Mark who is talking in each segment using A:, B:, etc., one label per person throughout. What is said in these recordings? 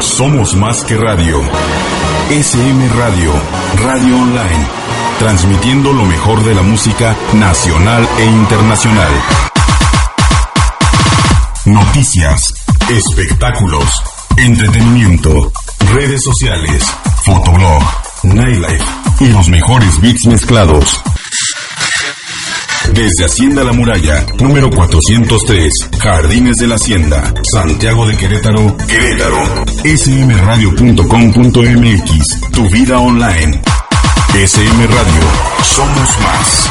A: Somos más que radio. SM Radio, radio online, transmitiendo lo mejor de la música nacional e internacional. Noticias, espectáculos, entretenimiento, redes sociales, fotoblog, nightlife y los mejores beats mezclados. Desde Hacienda La Muralla, número 403, Jardines de la Hacienda, Santiago de Querétaro, Querétaro. smradio.com.mx, tu vida online. SM Radio, somos más.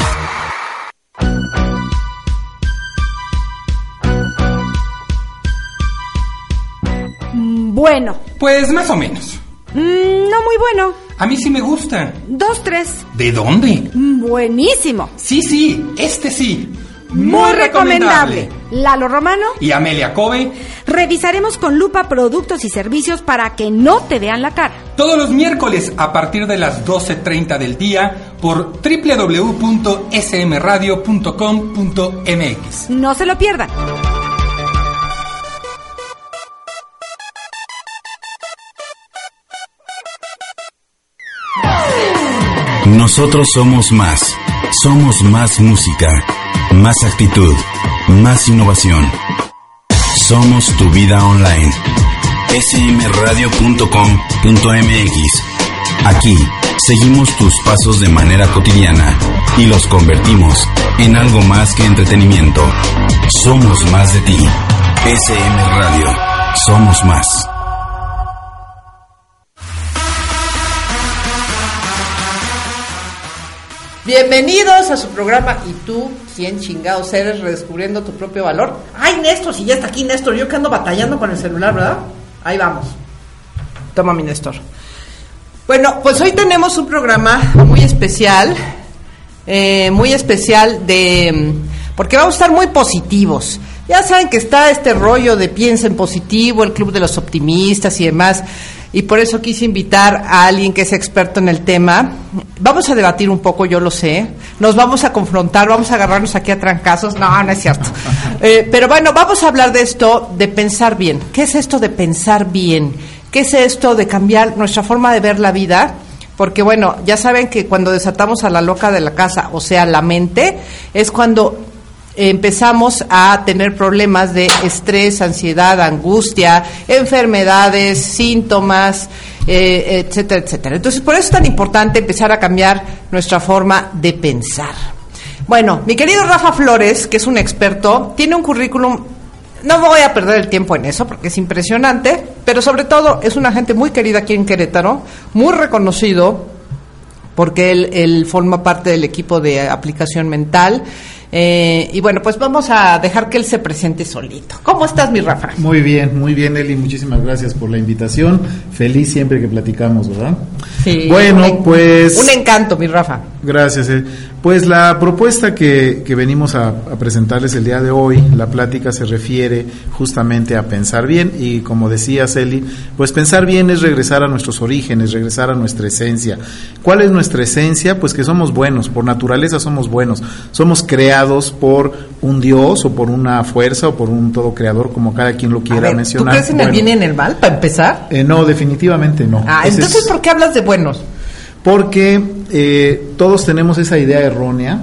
B: Bueno,
C: Pues más o menos.
B: mm, no muy bueno.
C: A mí sí me gusta.
B: Dos, tres.
C: ¿De dónde?
B: Buenísimo.
C: Sí, sí, este sí.
B: Muy recomendable. Lalo Romano,
C: Y Amelia Kobe,
B: revisaremos con lupa productos y servicios para que no te vean la cara.
C: todos los miércoles a partir de las 12.30 del día por www.smradio.com.mx.
B: No se lo pierdan.
A: Nosotros somos más. Somos más música, más actitud, más innovación. Somos tu vida online. smradio.com.mx. Aquí seguimos tus pasos de manera cotidiana y los convertimos en algo más que entretenimiento. Somos más de ti. SM Radio. Somos más.
D: Bienvenidos a su programa Y tú, ¿quién chingados eres? Redescubriendo tu propio valor. Ay, Néstor, si ya está aquí Néstor, yo que ando batallando con el celular, ¿verdad? Ahí vamos. Toma mi Néstor. Bueno, pues hoy tenemos un programa muy especial, eh, muy especial de... porque vamos a estar muy positivos. Ya saben que está este rollo de piensa en positivo, el club de los optimistas y demás. Y por eso quise invitar a alguien que es experto en el tema. Vamos a debatir un poco, yo lo sé. Nos vamos a confrontar, vamos a agarrarnos aquí a trancazos. No, no es cierto. Eh, pero bueno, vamos a hablar de esto, de pensar bien. ¿Qué es esto de pensar bien? ¿Qué es esto de cambiar nuestra forma de ver la vida? Porque bueno, ya saben que cuando desatamos a la loca de la casa, o sea, la mente, es cuando empezamos a tener problemas de estrés, ansiedad, angustia, enfermedades, síntomas, eh, etcétera, etcétera. Entonces, por eso es tan importante empezar a cambiar nuestra forma de pensar. Bueno, mi querido Rafa Flores, que es un experto, tiene un currículum, no voy a perder el tiempo en eso porque es impresionante, pero sobre todo es una gente muy querida aquí en Querétaro, muy reconocido, porque él, él forma parte del equipo de aplicación mental. Eh, y bueno, pues vamos a dejar que él se presente solito. ¿Cómo estás, mi Rafa?
E: Muy bien, muy bien, Eli. Muchísimas gracias por la invitación. Feliz siempre que platicamos, ¿verdad?
D: Sí,
E: Bueno,
D: un en-
E: pues.
D: Un encanto, mi Rafa.
E: Gracias. eh. Pues la propuesta que, que venimos a, a presentarles el día de hoy, la plática se refiere justamente a pensar bien y como decía Celi, pues pensar bien es regresar a nuestros orígenes, regresar a nuestra esencia. ¿Cuál es nuestra esencia? Pues que somos buenos, por naturaleza somos buenos, somos creados por un Dios o por una fuerza o por un todo creador, como cada quien lo
D: A
E: quiera
D: ver, ¿Tú
E: mencionar.
D: crees en el
E: Bueno,
D: bien y en el mal, para empezar?
E: eh, no, definitivamente no.
D: Ah, entonces,
E: es-
D: ¿por qué hablas de buenos?
E: Porque eh, todos tenemos esa idea errónea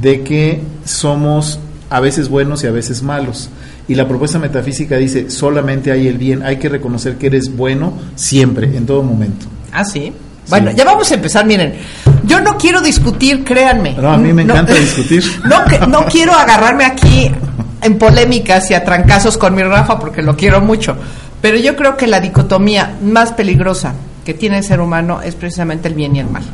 E: de que somos a veces buenos y a veces malos. Y la propuesta metafísica dice, solamente hay el bien, hay que reconocer que eres bueno siempre, en todo momento.
D: Ah, sí. Bueno, ya vamos a empezar, miren. Yo no quiero discutir, créanme.
E: No, a mí me encanta discutir.
D: No, no quiero agarrarme aquí en polémicas y a trancazos con mi Rafa porque lo quiero mucho. Pero yo creo que la dicotomía más peligrosa que tiene el ser humano es precisamente el bien y el mal.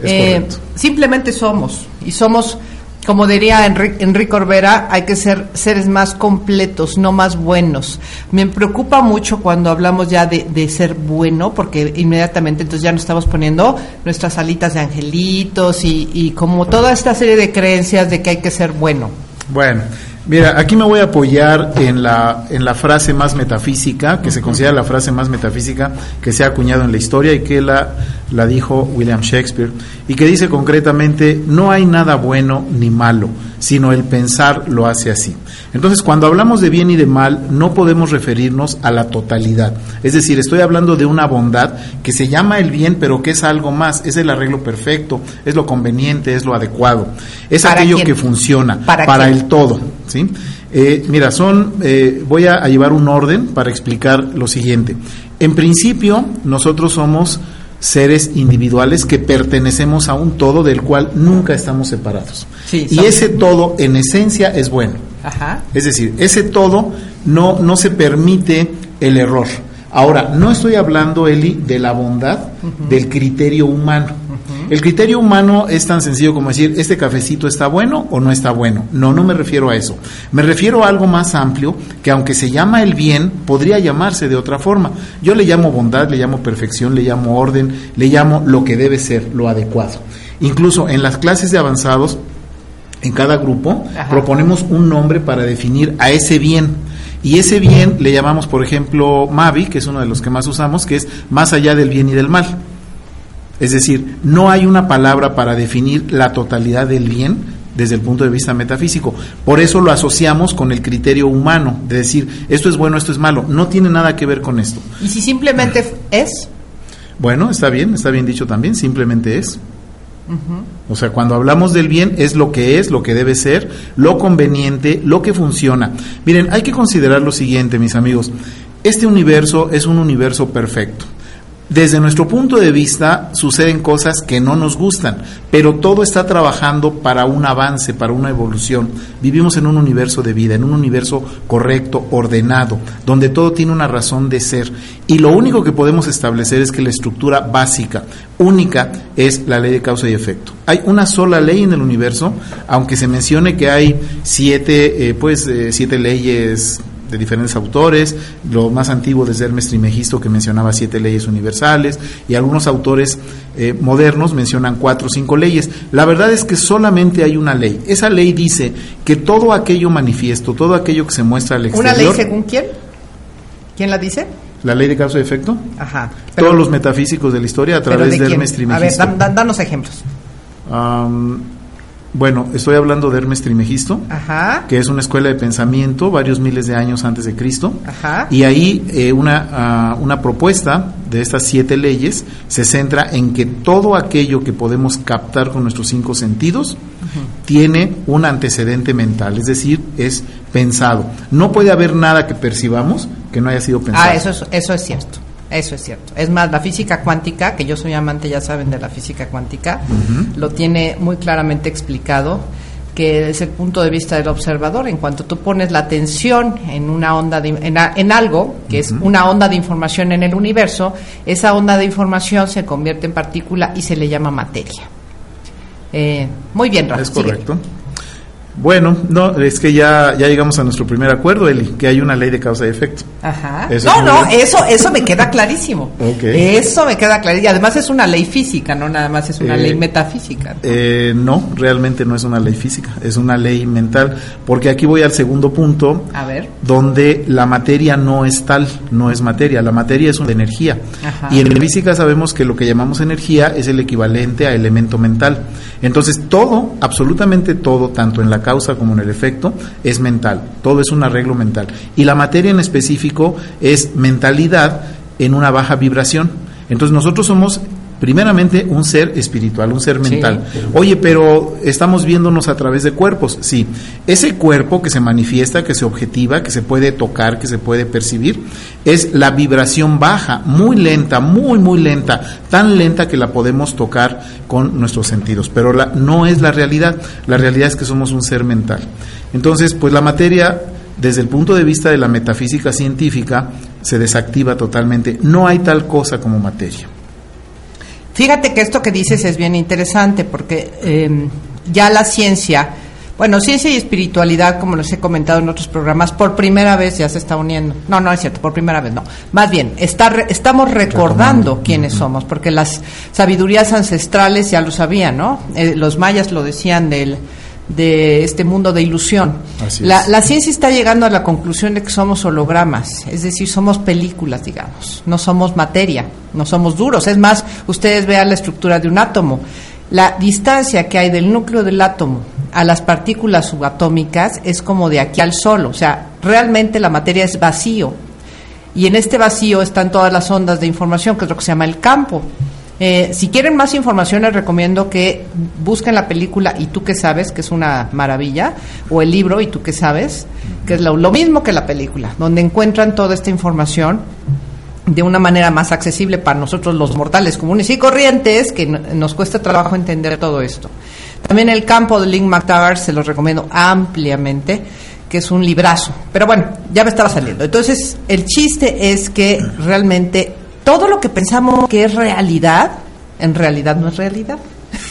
D: Eh, simplemente somos. Y somos, como diría Enrique, Enrique Orbera, hay que ser seres más completos, no más buenos. Me preocupa mucho cuando hablamos ya de, de ser bueno, porque inmediatamente entonces ya nos estamos poniendo nuestras alitas de angelitos y, y como toda esta serie de creencias de que hay que ser bueno.
E: Bueno, mira, aquí me voy a apoyar en la, en la frase más metafísica, que se considera la frase más metafísica que se ha acuñado en la historia y que la la dijo William Shakespeare, y que dice concretamente, no hay nada bueno ni malo, sino el pensar lo hace así. Entonces, cuando hablamos de bien y de mal, no podemos referirnos a la totalidad. Es decir, estoy hablando de una bondad que se llama el bien, pero que es algo más, es el arreglo perfecto, es lo conveniente, es lo adecuado, es aquello que funciona para, el todo. ¿sí? Eh, mira, son, eh, voy a llevar un orden para explicar lo siguiente. En principio, nosotros somos seres individuales que pertenecemos a un todo del cual nunca estamos separados. y ese todo en esencia es bueno. Es decir, ese todo no, no se permite el error. Ahora, no estoy hablando, Eli, de la bondad del criterio humano. El criterio humano es tan sencillo como decir, ¿este cafecito está bueno o no está bueno? No, no me refiero a eso. Me refiero a algo más amplio que aunque se llama el bien, podría llamarse de otra forma. Yo le llamo bondad, le llamo perfección, le llamo orden, le llamo lo que debe ser, lo adecuado. Incluso en las clases de avanzados, en cada grupo, proponemos un nombre para definir a ese bien. Y ese bien le llamamos, por ejemplo, Mavi, que es uno de los que más usamos, que es más allá del bien y del mal. Es decir, no hay una palabra para definir la totalidad del bien desde el punto de vista metafísico. Por eso lo asociamos con el criterio humano, de decir, esto es bueno, esto es malo. No tiene nada que ver con esto.
D: ¿Y si simplemente es?
E: Bueno, está bien, está bien dicho también, simplemente es. O sea, cuando hablamos del bien es lo que es, lo que debe ser, lo conveniente, lo que funciona. Miren, hay que considerar lo siguiente, mis amigos. Este universo es un universo perfecto. Desde nuestro punto de vista suceden cosas que no nos gustan, pero todo está trabajando para un avance, para una evolución. Vivimos en un universo de vida, en un universo correcto, ordenado, donde todo tiene una razón de ser. Y lo único que podemos establecer es que la estructura básica, única, es la ley de causa y efecto. Hay una sola ley en el universo, aunque se mencione que hay siete, eh, pues, eh, siete leyes de diferentes autores, lo más antiguo desde Hermes Trimegisto que mencionaba siete leyes universales y algunos autores eh, modernos mencionan cuatro o cinco leyes. La verdad es que solamente hay una ley. Esa ley dice que todo aquello manifiesto, todo aquello que se muestra al exterior.
D: ¿Una ley según quién? ¿Quién la dice?
E: La ley de causa y efecto.
D: Ajá.
E: Todos los metafísicos de la historia a través de, Hermes Trimegisto.
D: A ver, danos ejemplos.
E: Bueno, estoy hablando de Hermes Trimegisto, que es una escuela de pensamiento varios miles de años antes de Cristo. Y ahí eh, una, ah, una propuesta de estas siete leyes se centra en que todo aquello que podemos captar con nuestros cinco sentidos tiene un antecedente mental, es decir, es pensado. No puede haber nada que percibamos que no haya sido pensado.
D: Ah, eso eso es cierto. Eso es cierto. Es más, la física cuántica, que yo soy amante, ya saben, de la física cuántica, lo tiene muy claramente explicado que es el punto de vista del observador. En cuanto tú pones la atención en una onda en, algo que es una onda de información en el universo, esa onda de información se convierte en partícula y se le llama materia. Eh, muy bien, Rafa.
E: Es correcto. Bueno, no, es que ya, ya llegamos a nuestro primer acuerdo, Eli, que hay una ley de causa y efecto.
D: Ajá. no, no, eso, eso me queda clarísimo. Eso me queda clarísimo. Y además es una ley física, no nada más es una ley eh, metafísica.
E: Eh, ¿no? realmente no es una ley física, es una ley mental. Porque aquí voy al segundo punto,
D: a ver.
E: donde la materia no es tal, no es materia. La materia es una energía. Y en física sabemos que lo que llamamos energía es el equivalente a elemento mental. Entonces, todo, absolutamente todo, tanto en la causa como en el efecto, es mental. Todo es un arreglo mental. Y la materia en específico es mentalidad en una baja vibración. Entonces nosotros somos primeramente un ser espiritual, un ser mental. Oye, pero estamos viéndonos a través de cuerpos. Sí, ese cuerpo que se manifiesta, que se objetiva, que se puede tocar, que se puede percibir, es la vibración baja, muy lenta, muy, muy lenta, tan lenta que la podemos tocar con nuestros sentidos. Pero la, no es la realidad. La realidad es que somos un ser mental. Entonces, pues la materia desde el punto de vista de la metafísica científica, se desactiva totalmente. No hay tal cosa como materia.
D: Fíjate que esto que dices es bien interesante porque em, ya la ciencia, bueno, ciencia y espiritualidad, como les he comentado en otros programas, por primera vez ya se está uniendo. No, no es cierto, por primera vez no. Más bien, está, estamos recordando quiénes somos, porque las sabidurías ancestrales ya lo sabían, ¿no? Eh, los mayas lo decían del de este mundo de ilusión. La, la ciencia está llegando a la conclusión de que somos hologramas, es decir, somos películas, digamos, no somos materia, no somos duros. Es más, ustedes vean la estructura de un átomo. La distancia que hay del núcleo del átomo a las partículas subatómicas es como de aquí al sol, o sea, realmente la materia es vacío. Y en este vacío están todas las ondas de información, que es lo que se llama el campo. Eh, si quieren más información, les recomiendo que busquen la película Y tú que sabes, que es una maravilla, o el libro Y tú que sabes, que es lo, lo mismo que la película, donde encuentran toda esta información de una manera más accesible para nosotros los mortales comunes y corrientes, que no- nos cuesta trabajo entender todo esto. También el campo de Link McTaggart se los recomiendo ampliamente, que es un librazo. Pero bueno, ya me estaba saliendo. Entonces, el chiste es que realmente todo lo que pensamos que es realidad, en realidad no es realidad.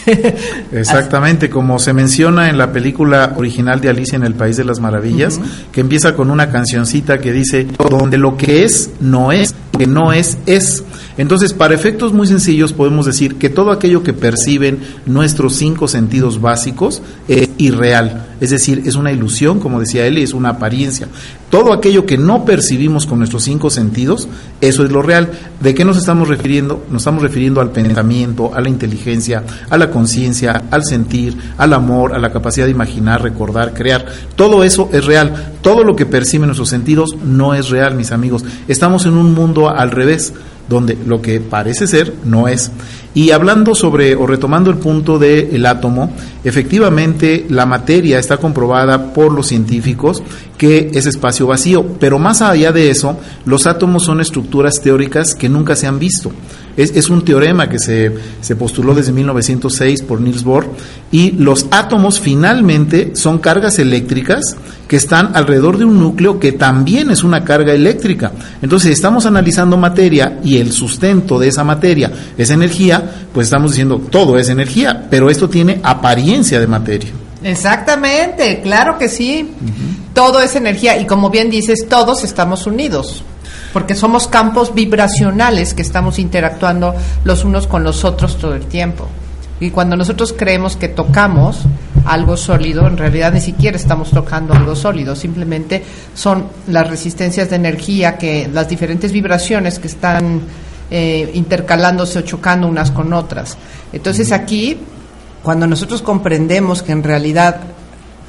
E: Exactamente, como se menciona en la película original de Alicia en el País de las Maravillas, que empieza con una cancioncita que dice, donde lo que es no es, que no es es. Entonces, para efectos muy sencillos podemos decir que todo aquello que perciben nuestros cinco sentidos básicos es irreal, es decir, es una ilusión, como decía él, es una apariencia. Todo aquello que no percibimos con nuestros cinco sentidos, eso es lo real. ¿De qué nos estamos refiriendo? Nos estamos refiriendo al pensamiento, a la inteligencia, a la conciencia, al sentir, al amor, a la capacidad de imaginar, recordar, crear. Todo eso es real. Todo lo que perciben nuestros sentidos no es real, mis amigos. Estamos en un mundo al revés donde lo que parece ser no es. Y hablando sobre o retomando el punto del átomo, efectivamente la materia está comprobada por los científicos que es espacio vacío, pero más allá de eso, los átomos son estructuras teóricas que nunca se han visto. Es, es un teorema que se, se postuló desde 1906 por Niels Bohr y los átomos finalmente son cargas eléctricas que están alrededor de un núcleo que también es una carga eléctrica. Entonces, estamos analizando materia y el sustento de esa materia es energía, pues estamos diciendo todo es energía, pero esto tiene apariencia de materia.
D: Exactamente, claro que sí. Todo es energía y como bien dices, todos estamos unidos, porque somos campos vibracionales que estamos interactuando los unos con los otros todo el tiempo. Y cuando nosotros creemos que tocamos algo sólido, en realidad ni siquiera estamos tocando algo sólido, simplemente son las resistencias de energía, que las diferentes vibraciones que están eh, intercalándose o chocando unas con otras. Entonces aquí cuando nosotros comprendemos que en realidad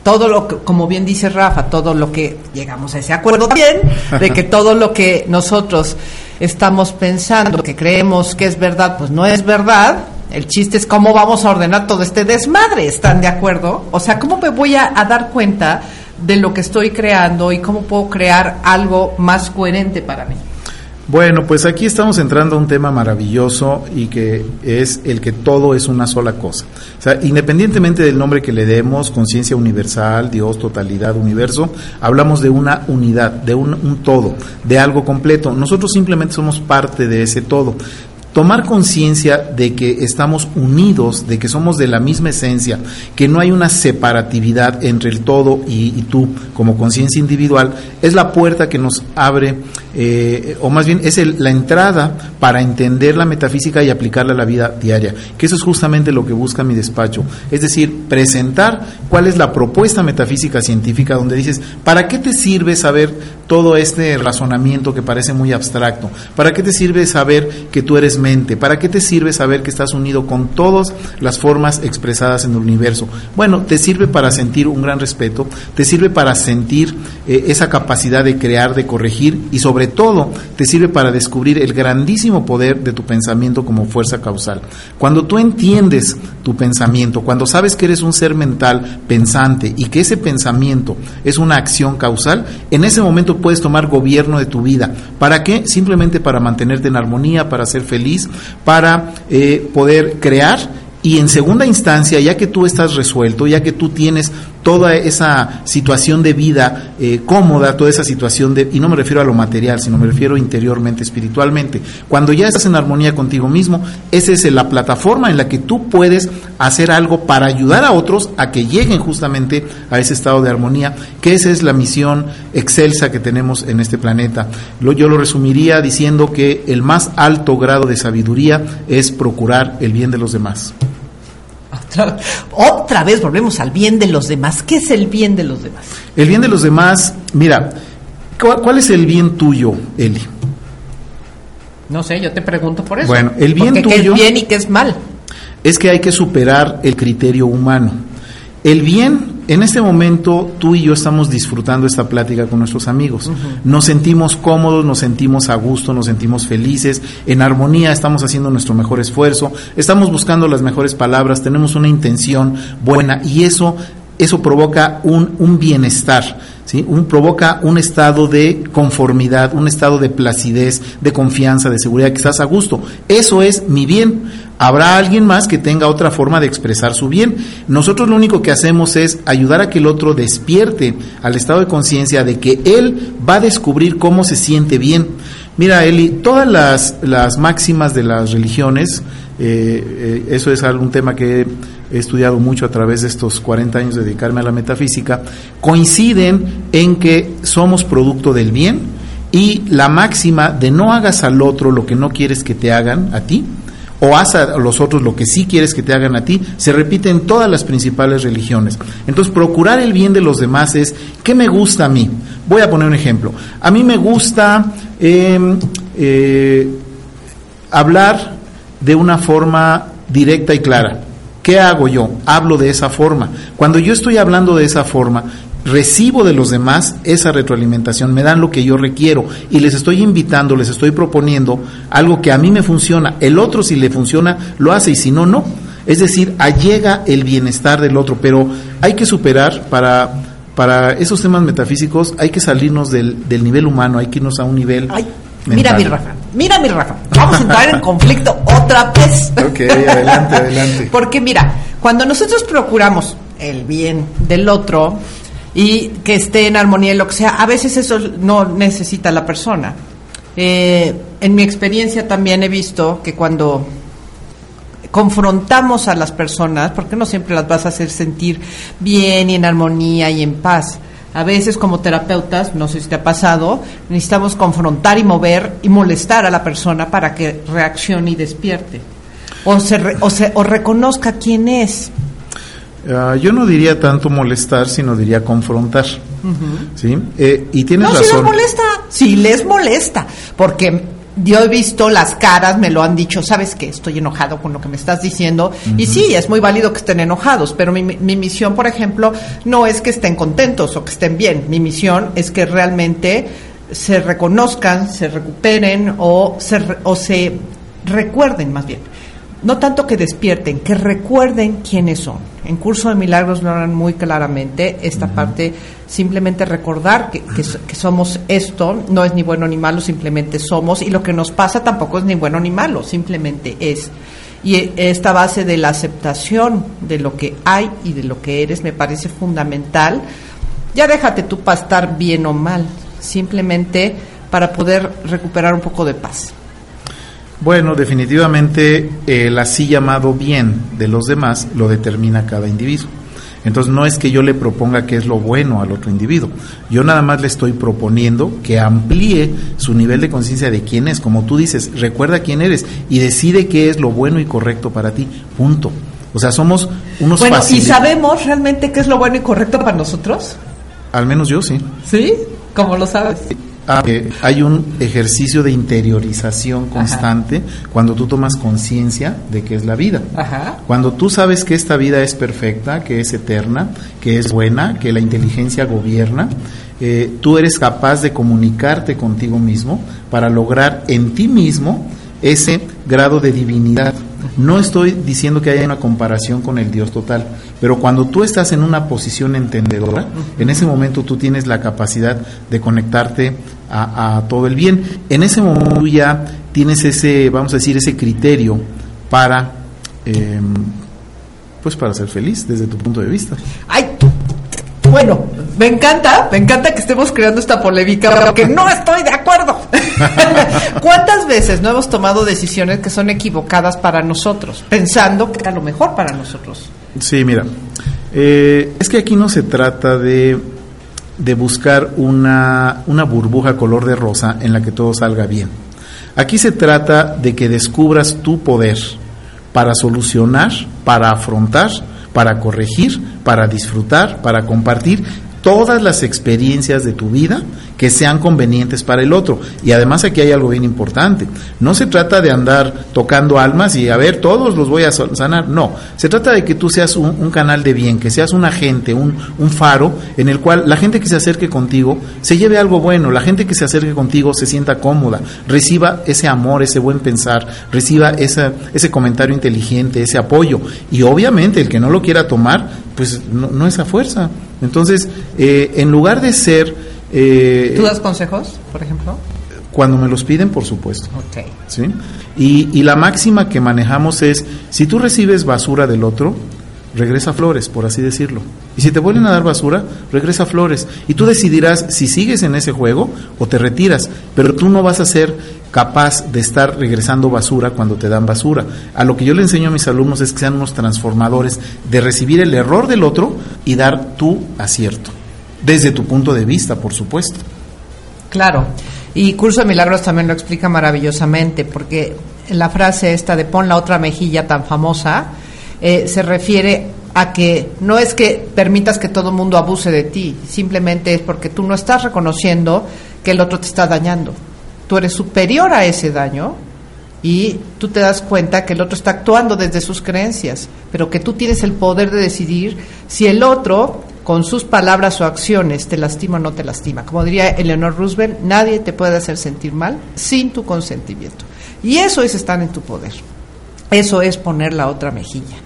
D: todo lo que, como bien dice Rafa, todo lo que llegamos a ese acuerdo también, de que todo lo que nosotros estamos pensando, que creemos que es verdad, pues no es verdad. El chiste es cómo vamos a ordenar todo este desmadre, ¿están de acuerdo? O sea, ¿cómo me voy a, a dar cuenta de lo que estoy creando y cómo puedo crear algo más coherente para mí?
E: Bueno, pues aquí estamos entrando a un tema maravilloso y que es el que todo es una sola cosa. O sea, independientemente del nombre que le demos, conciencia universal, Dios, totalidad, universo, hablamos de una unidad, de un, un todo, de algo completo. Nosotros simplemente somos parte de ese todo tomar conciencia de que estamos unidos, de que somos de la misma esencia, que no hay una separatividad entre el todo y, tú como conciencia individual, es la puerta que nos abre, eh, o más bien es el- la entrada para entender la metafísica y aplicarla a la vida diaria, que eso es justamente lo que busca mi despacho, es decir, presentar cuál es la propuesta metafísica científica donde dices, ¿para qué te sirve saber todo este razonamiento que parece muy abstracto? ¿Para qué te sirve saber que tú eres mente? ¿Para qué te sirve saber que estás unido con todas las formas expresadas en el universo? Bueno, te sirve para sentir un gran respeto, te sirve para sentir eh, esa capacidad de crear, de corregir y sobre todo te sirve para descubrir el grandísimo poder de tu pensamiento como fuerza causal. Cuando tú entiendes tu pensamiento, cuando sabes que eres un ser mental pensante y que ese pensamiento es una acción causal, en ese momento puedes tomar gobierno de tu vida. ¿Para qué? Simplemente para mantenerte en armonía, para ser feliz, para eh, poder crear y en segunda instancia, ya que tú estás resuelto, ya que tú tienes toda esa situación de vida eh, cómoda, toda esa situación de, y no me refiero a lo material, sino me refiero interiormente, espiritualmente, cuando ya estás en armonía contigo mismo, esa es la plataforma en la que tú puedes hacer algo para ayudar a otros a que lleguen justamente a ese estado de armonía, que esa es la misión excelsa que tenemos en este planeta. Yo lo resumiría diciendo que el más alto grado de sabiduría es procurar el bien de los demás.
D: Otra vez volvemos al bien de los demás. ¿Qué es el bien de los demás?
E: El bien de los demás, mira, ¿cuál, cuál es el bien tuyo, Eli?
D: No sé, yo te pregunto por eso.
E: Bueno, el bien
D: Porque ¿qué
E: tuyo-
D: es bien y qué es mal?
E: es que hay que superar el criterio humano. El bien, en este momento tú y yo estamos disfrutando esta plática con nuestros amigos. Nos sentimos cómodos, nos sentimos a gusto, nos sentimos felices, en armonía, estamos haciendo nuestro mejor esfuerzo, estamos buscando las mejores palabras, tenemos una intención buena y eso eso provoca un, un bienestar, ¿sí? un, provoca un estado de conformidad, un estado de placidez, de confianza, de seguridad, que estás a gusto. Eso es mi bien. Habrá alguien más que tenga otra forma de expresar su bien. Nosotros lo único que hacemos es ayudar a que el otro despierte al estado de conciencia de que él va a descubrir cómo se siente bien. Mira, Eli, todas las, las máximas de las religiones, eh, eh, eso es algún tema que he estudiado mucho a través de estos 40 años de dedicarme a la metafísica, coinciden en que somos producto del bien y la máxima de no hagas al otro lo que no quieres que te hagan a ti, o haz a los otros lo que sí quieres que te hagan a ti, se repite en todas las principales religiones. Entonces, procurar el bien de los demás es, ¿qué me gusta a mí? Voy a poner un ejemplo. A mí me gusta eh, eh, hablar de una forma directa y clara. ¿Qué hago yo? Hablo de esa forma. Cuando yo estoy hablando de esa forma, recibo de los demás esa retroalimentación, me dan lo que yo requiero y les estoy invitando, les estoy proponiendo algo que a mí me funciona. El otro si le funciona lo hace y si no, no. Es decir, allega el bienestar del otro, pero hay que superar para, para esos temas metafísicos, hay que salirnos del, del nivel humano, hay que irnos a un nivel...
D: Ay, mira mi Rafa, mira mi Rafa. Vamos a entrar en conflicto otra vez.
E: Ok, adelante, adelante.
D: Porque mira, cuando nosotros procuramos el bien del otro y que esté en armonía y lo que sea, a veces eso no necesita la persona. Eh, en mi experiencia también he visto que cuando confrontamos a las personas, porque no siempre las vas a hacer sentir bien y en armonía y en paz. A veces como terapeutas, no sé si te ha pasado, necesitamos confrontar y mover y molestar a la persona para que reaccione y despierte. O, se re- o, se- o reconozca quién es.
E: Ah, yo no diría tanto molestar, sino diría confrontar. ¿Sí? Eh, y tienes
D: no, si les
E: razón.
D: molesta, si les molesta, porque yo he visto las caras, me lo han dicho, sabes que estoy enojado con lo que me estás diciendo, y sí, es muy válido que estén enojados, pero mi, mi misión, por ejemplo, no es que estén contentos o que estén bien, mi misión es que realmente se reconozcan, se recuperen o se, re- o se recuerden más bien. No tanto que despierten, que recuerden quiénes son. En Curso de Milagros lo harán muy claramente. Esta parte, simplemente recordar que, que que somos esto, no es ni bueno ni malo, simplemente somos. Y lo que nos pasa tampoco es ni bueno ni malo, simplemente es. Y eh, esta base de la aceptación de lo que hay y de lo que eres me parece fundamental. Ya déjate tú para estar bien o mal, simplemente para poder recuperar un poco de paz.
E: Bueno, definitivamente el así llamado bien de los demás lo determina cada individuo. Entonces no es que yo le proponga qué es lo bueno al otro individuo. Yo nada más le estoy proponiendo que amplíe su nivel de conciencia de quién es. Como tú dices, recuerda quién eres y decide qué es lo bueno y correcto para ti. Punto. O sea, somos unos
D: Bueno, ¿y sabemos realmente qué es lo bueno y correcto para nosotros?
E: Al menos yo sí.
D: ¿Sí? ¿Cómo lo sabes?
E: Ah, hay un ejercicio de interiorización constante cuando tú tomas conciencia de que es la vida.
D: Ajá.
E: Cuando tú sabes que esta vida es perfecta, que es eterna, que es buena, que la inteligencia gobierna, eh, tú eres capaz de comunicarte contigo mismo para lograr en ti mismo ese grado de divinidad. No estoy diciendo que haya una comparación con el Dios total, pero cuando tú estás en una posición entendedora, en ese momento tú tienes la capacidad de conectarte a, todo el bien. En ese momento ya tienes ese, vamos a decir, ese criterio para, eh, pues para ser feliz desde tu punto de vista.
D: Ay, bueno, me encanta, me encanta que estemos creando esta polémica porque no estoy de acuerdo. ¿Cuántas veces no hemos tomado decisiones que son equivocadas para nosotros, pensando que era lo mejor para nosotros?
E: Sí, mira, eh, es que aquí no se trata de, de buscar una, una burbuja color de rosa en la que todo salga bien. Aquí se trata de que descubras tu poder para solucionar, para afrontar, para corregir, para disfrutar, para compartir todas las experiencias de tu vida que sean convenientes para el otro. Y además aquí hay algo bien importante. No se trata de andar tocando almas y a ver, todos los voy a sanar. No, se trata de que tú seas un, canal de bien, que seas un agente, un, faro en el cual la gente que se acerque contigo se lleve algo bueno, la gente que se acerque contigo se sienta cómoda, reciba ese amor, ese buen pensar, reciba esa, ese comentario inteligente, ese apoyo. Y obviamente el que no lo quiera tomar, pues no, no es a fuerza. Entonces, eh, en lugar de ser...
D: Eh, ¿Tú das consejos, por ejemplo?
E: Cuando me los piden, por supuesto. ¿sí? Y, y la máxima que manejamos es, si tú recibes basura del otro, regresa flores, por así decirlo. Y si te vuelven a dar basura, regresa flores. Y tú decidirás si sigues en ese juego o te retiras, pero tú no vas a ser capaz de estar regresando basura cuando te dan basura. A lo que yo le enseño a mis alumnos es que sean unos transformadores de recibir el error del otro y dar tu acierto. Desde tu punto de vista, por supuesto.
D: Claro. Y Curso de Milagros también lo explica maravillosamente, porque la frase esta de pon la otra mejilla tan famosa, eh, se refiere a que no es que permitas que todo mundo abuse de ti, simplemente es porque tú no estás reconociendo que el otro te está dañando. Tú eres superior a ese daño y tú te das cuenta que el otro está actuando desde sus creencias, pero que tú tienes el poder de decidir si el otro con sus palabras o acciones te lastima o no te lastima. Como diría Eleanor Roosevelt, nadie te puede hacer sentir mal sin tu consentimiento. Y eso es estar en tu poder. Eso es poner la otra mejilla.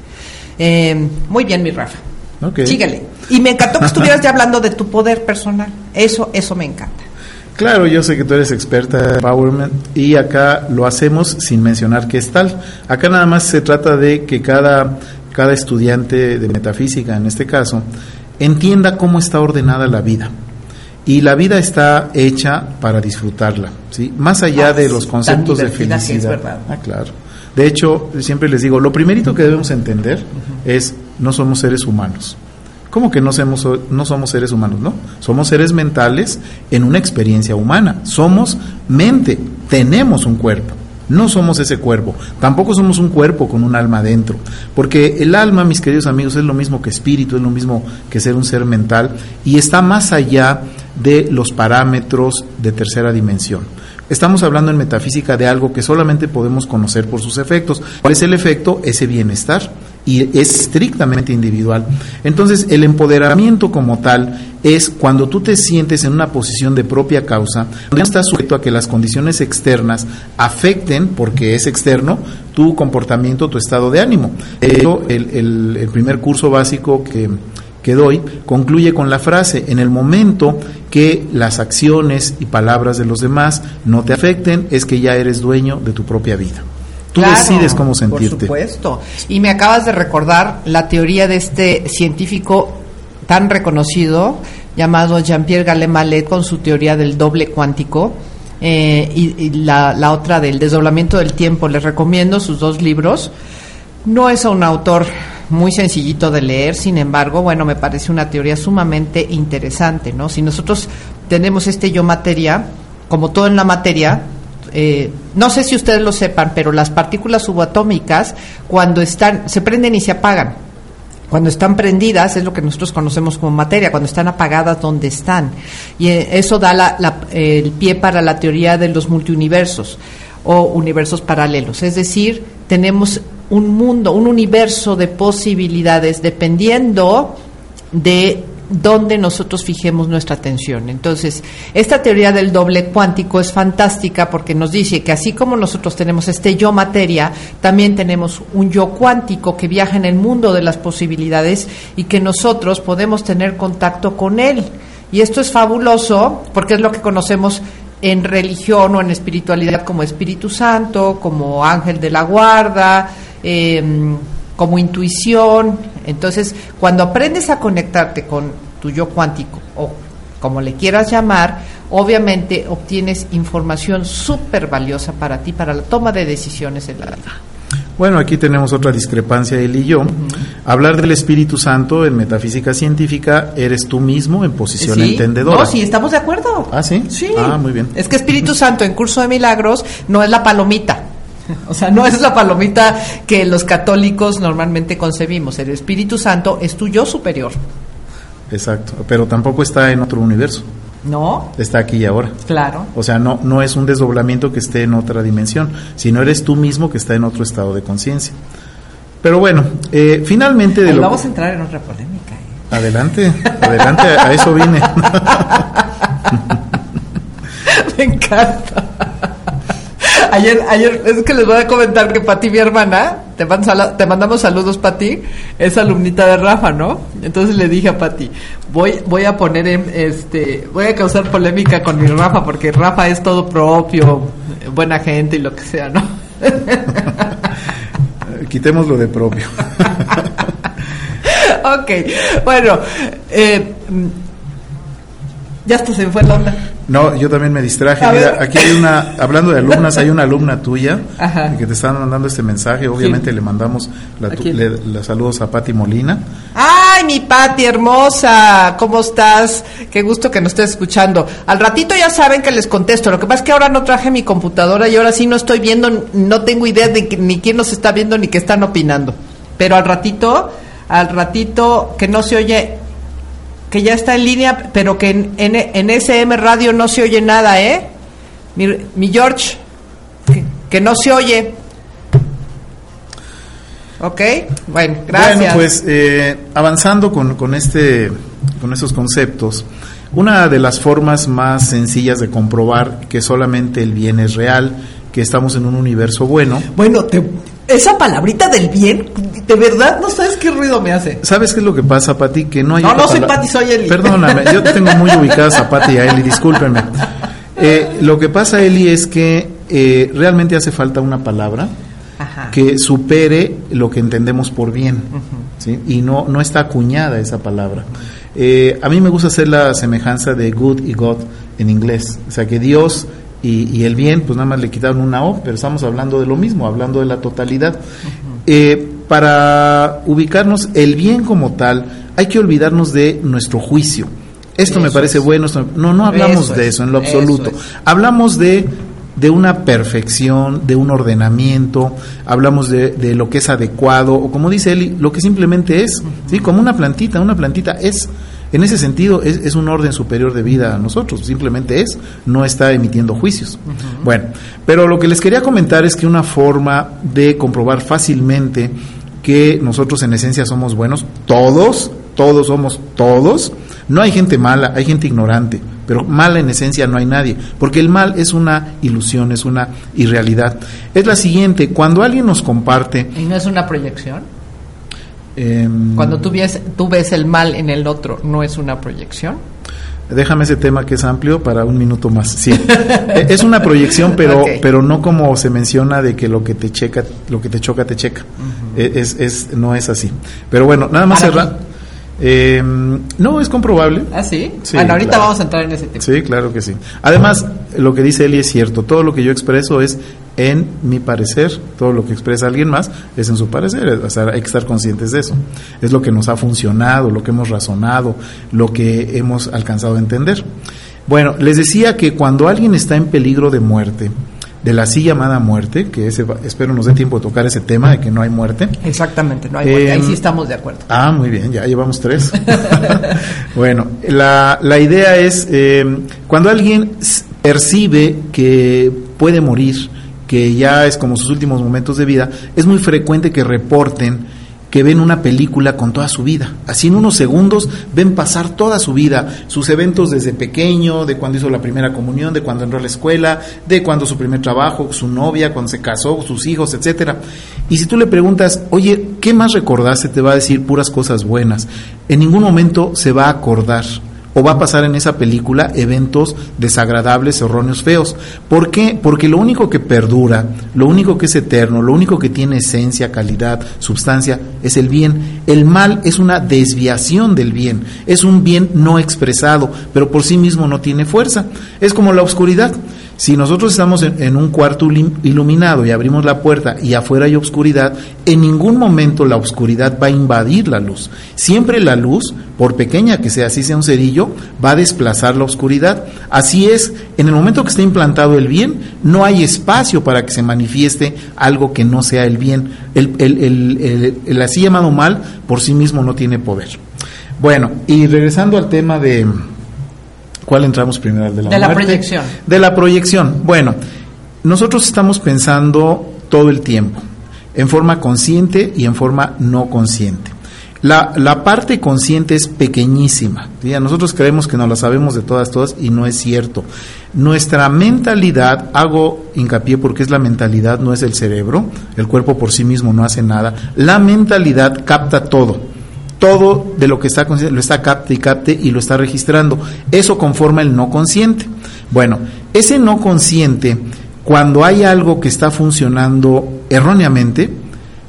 D: Eh, muy bien, mi Rafa. Síguele. Y me encantó que estuvieras ya hablando de tu poder personal. Eso, eso me encanta.
E: Claro, yo sé que tú eres experta en empowerment y acá lo hacemos sin mencionar que es tal. Acá nada más se trata de que cada, cada estudiante de metafísica, en este caso, entienda cómo está ordenada la vida. Y la vida está hecha para disfrutarla, ¿sí? Más allá ah, de los conceptos de felicidad. Ah, claro. De hecho, siempre les digo, lo primerito que debemos entender es no somos seres humanos. ¿Cómo que no somos, no somos seres humanos? No, somos seres mentales en una experiencia humana. Somos mente, tenemos un cuerpo. No somos ese cuerpo, tampoco somos un cuerpo con un alma dentro, porque el alma, mis queridos amigos, es lo mismo que espíritu, es lo mismo que ser un ser mental y está más allá de los parámetros de tercera dimensión. Estamos hablando en metafísica de algo que solamente podemos conocer por sus efectos. ¿Cuál es el efecto? Ese bienestar y es estrictamente individual. Entonces, el empoderamiento como tal es cuando tú te sientes en una posición de propia causa, no estás sujeto a que las condiciones externas afecten, porque es externo, tu comportamiento, tu estado de ánimo. el, el primer curso básico que que doy concluye con la frase, en el momento que las acciones y palabras de los demás no te afecten, es que ya eres dueño de tu propia vida. Tú decides cómo sentirte.
D: Por supuesto. Y me acabas de recordar la teoría de este científico tan reconocido llamado Jean-Pierre Gallé con su teoría del doble cuántico. Eh, y, la, la, otra del desdoblamiento del tiempo. Les recomiendo sus dos libros. No es un autor muy sencillito de leer, sin embargo, bueno, me parece una teoría sumamente interesante, ¿no? Si nosotros tenemos este yo materia, como todo en la materia, eh, no sé si ustedes lo sepan, pero las partículas subatómicas, cuando están, se prenden y se apagan. Cuando están prendidas es lo que nosotros conocemos como materia, cuando están apagadas, ¿dónde están? Y eh, eso da el pie para la teoría de los multiuniversos o universos paralelos. Es decir, tenemos un mundo, un universo de posibilidades dependiendo de dónde nosotros fijemos nuestra atención. Entonces, esta teoría del doble cuántico es fantástica porque nos dice que así como nosotros tenemos este yo materia, también tenemos un yo cuántico que viaja en el mundo de las posibilidades y que nosotros podemos tener contacto con él. Y esto es fabuloso porque es lo que conocemos en religión o en espiritualidad como Espíritu Santo, como ángel de la guarda, em, como intuición. Entonces, cuando aprendes a conectarte con tu yo cuántico o como le quieras llamar, obviamente obtienes información súper valiosa para ti, para la toma de decisiones en la vida.
E: Bueno, aquí tenemos otra discrepancia él y yo. Hablar del Espíritu Santo en metafísica científica, eres tú mismo en posición entendedora.
D: No, sí, estamos de acuerdo.
E: Ah, sí.
D: Sí.
E: Ah, muy bien.
D: Es que Espíritu Santo en curso de milagros no es la palomita. O sea, no es la palomita que los católicos normalmente concebimos. El Espíritu Santo es tu yo superior.
E: Exacto, pero tampoco está en otro universo.
D: ¿No?
E: Está aquí y ahora.
D: Claro.
E: O sea, no, no es un desdoblamiento que esté en otra dimensión, sino eres tú mismo que está en otro estado de conciencia. Pero bueno, eh, finalmente de
D: Ahí
E: lo
D: vamos a entrar en otra polémica. ¿eh?
E: Adelante, adelante, a eso vine.
D: Me encanta. Ayer, ayer, es que les voy a comentar que Pati, mi hermana, te, mand- sala- te mandamos saludos, Pati, es alumnita de Rafa, ¿no? Entonces le dije a Pati, voy, voy a poner, en, este, voy a causar polémica con mi Rafa, porque Rafa es todo propio, buena gente y lo que sea, ¿no?
E: Quitemos lo de propio.
D: ok, bueno, eh, ya hasta se me fue la onda.
E: No, yo también me distraje.
D: A
E: Mira,
D: ver.
E: aquí hay una, hablando de alumnas, hay una alumna tuya
D: Ajá.
E: que te están mandando este mensaje. Obviamente
D: Sí.
E: le mandamos la le- los saludos a Pati Molina.
D: Ay, mi Pati hermosa, ¿cómo estás? Qué gusto que nos estés escuchando. Al ratito ya saben que les contesto. Lo que pasa es que ahora no traje mi computadora y ahora sí no estoy viendo, no tengo idea de que- ni quién nos está viendo ni qué están opinando. Pero al ratito, al ratito que no se oye, que ya está en línea, pero que en, en, en SM Radio no se oye nada, ¿eh? Mi, mi George, que, que no se oye. Ok, bueno, gracias.
E: Bueno, pues eh, avanzando con, con, este, con estos conceptos, una de las formas más sencillas de comprobar que solamente el bien es real, que estamos en un universo bueno,
D: Bueno, te- esa palabrita del bien, de verdad no sabes qué ruido me hace.
E: ¿Sabes qué es lo que pasa, Pati? Que no hay
D: No, no soy Pati, soy Eli.
E: Perdóname, yo tengo muy ubicadas a Pati y a Eli, discúlpenme. Eh, lo que pasa, Eli, es que eh, realmente hace falta una palabra
D: Ajá.
E: que supere lo que entendemos por bien, ¿sí? Y no, no está acuñada esa palabra. Eh, a mí me gusta hacer la semejanza de good y God en inglés, o sea que Dios y, y el bien, pues nada más le quitaron una O, pero estamos hablando de lo mismo, hablando de la totalidad. Eh, para ubicarnos el bien como tal, hay que olvidarnos de nuestro juicio. Esto me parece
D: es.
E: bueno, esto- no, no hablamos
D: Eso
E: de
D: es,
E: eso en lo absoluto.
D: es.
E: Hablamos de, de una perfección, de un ordenamiento, hablamos de, de lo que es adecuado, o como dice Eli, lo que simplemente es, ¿sí? Como una plantita, una plantita es. En ese sentido, es, es un orden superior de vida a nosotros, simplemente es, no está emitiendo juicios. Bueno, pero lo que les quería comentar es que una forma de comprobar fácilmente que nosotros en esencia somos buenos, todos, todos somos todos, no hay gente mala, hay gente ignorante, pero mala en esencia no hay nadie, porque el mal es una ilusión, es una irrealidad. Es la siguiente, cuando alguien nos comparte...
D: ¿Y no es una proyección?
E: Em,
D: Cuando tú ves, tú ves el mal en el otro, ¿no es una proyección?
E: Déjame ese tema que es amplio para un minuto más. Sí, Eh, es una proyección, pero pero no como se menciona de que lo que te checa, lo que te choca te checa. Eh, es, es no es así. Pero bueno, nada más cerrar. Eh, no es comprobable.
D: ¿Ah, sí?
E: Sí,
D: bueno, ahorita
E: claro.
D: vamos a entrar en ese tema.
E: Sí, claro que sí. Además, lo que dice Eli es cierto. Todo lo que yo expreso es en mi parecer. Todo lo que expresa alguien más es en su parecer. O sea, hay que estar conscientes de eso. Es lo que nos ha funcionado, lo que hemos razonado, lo que hemos alcanzado a entender. Bueno, les decía que cuando alguien está en peligro de muerte, de la así llamada muerte, que ese, espero nos dé tiempo de tocar ese tema de que no hay muerte.
D: Exactamente, no hay muerte. Ahí
E: Em,
D: sí estamos de acuerdo.
E: Ah, muy bien, ya llevamos tres. bueno, la, la idea es, eh, cuando alguien percibe que puede morir, que ya es como sus últimos momentos de vida, es muy frecuente que reporten que ven una película con toda su vida. Así en unos segundos ven pasar toda su vida, sus eventos desde pequeño, de cuando hizo la primera comunión, de cuando entró a la escuela, de cuando su primer trabajo, su novia, cuando se casó, sus hijos, etcétera. Y si tú le preguntas, oye, ¿qué más recordaste? Te va a decir puras cosas buenas. En ningún momento se va a acordar o va a pasar en esa película eventos desagradables, erróneos, feos. ¿Por qué? Porque lo único que perdura, lo único que es eterno, lo único que tiene esencia, calidad, substancia, es el bien. El mal es una desviación del bien, es un bien no expresado, pero por sí mismo no tiene fuerza. Es como la oscuridad. Si nosotros estamos en, un cuarto iluminado y abrimos la puerta y afuera hay oscuridad, en ningún momento la oscuridad va a invadir la luz. Siempre la luz, por pequeña que sea, así sea un cerillo, va a desplazar la oscuridad. Así es, en el momento que está implantado el bien, no hay espacio para que se manifieste algo que no sea el bien. El, el, el, el así llamado mal por sí mismo no tiene poder. Bueno, y regresando al tema de ¿Cuál entramos primero?
D: De la, de la proyección.
E: De la proyección. Bueno, nosotros estamos pensando todo el tiempo, en forma consciente y en forma no consciente. La, la parte consciente es pequeñísima. Nosotros creemos que no la sabemos de todas, todas, y no es cierto. Nuestra mentalidad, hago hincapié porque es la mentalidad, no es el cerebro, el cuerpo por sí mismo no hace nada. La mentalidad capta todo todo de lo que está consciente lo está capte y capte y lo está registrando. Eso conforma el no consciente. Bueno, ese no consciente, cuando hay algo que está funcionando erróneamente,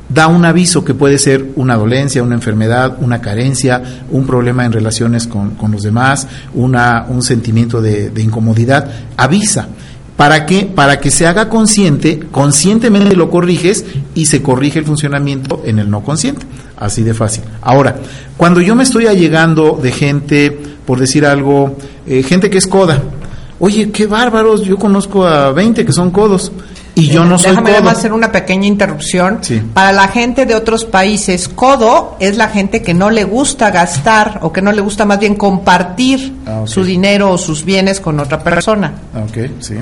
E: da un aviso que puede ser una dolencia, una enfermedad, una carencia, un problema en relaciones con, los demás, una, un sentimiento de, de incomodidad, avisa. ¿Para qué? Para que se haga consciente, conscientemente lo corriges y se corrige el funcionamiento en el no consciente. Así de fácil. Ahora, cuando yo me estoy allegando de gente, por decir algo, eh, gente que es coda, oye, qué bárbaros, yo conozco a 20 que son codos. Y yo no soy
D: Déjame hacer una pequeña interrupción. Para la gente de otros países, codo es la gente que no le gusta gastar o que no le gusta más bien compartir ah, su dinero o sus bienes con otra persona.
E: Ah, ok, sí.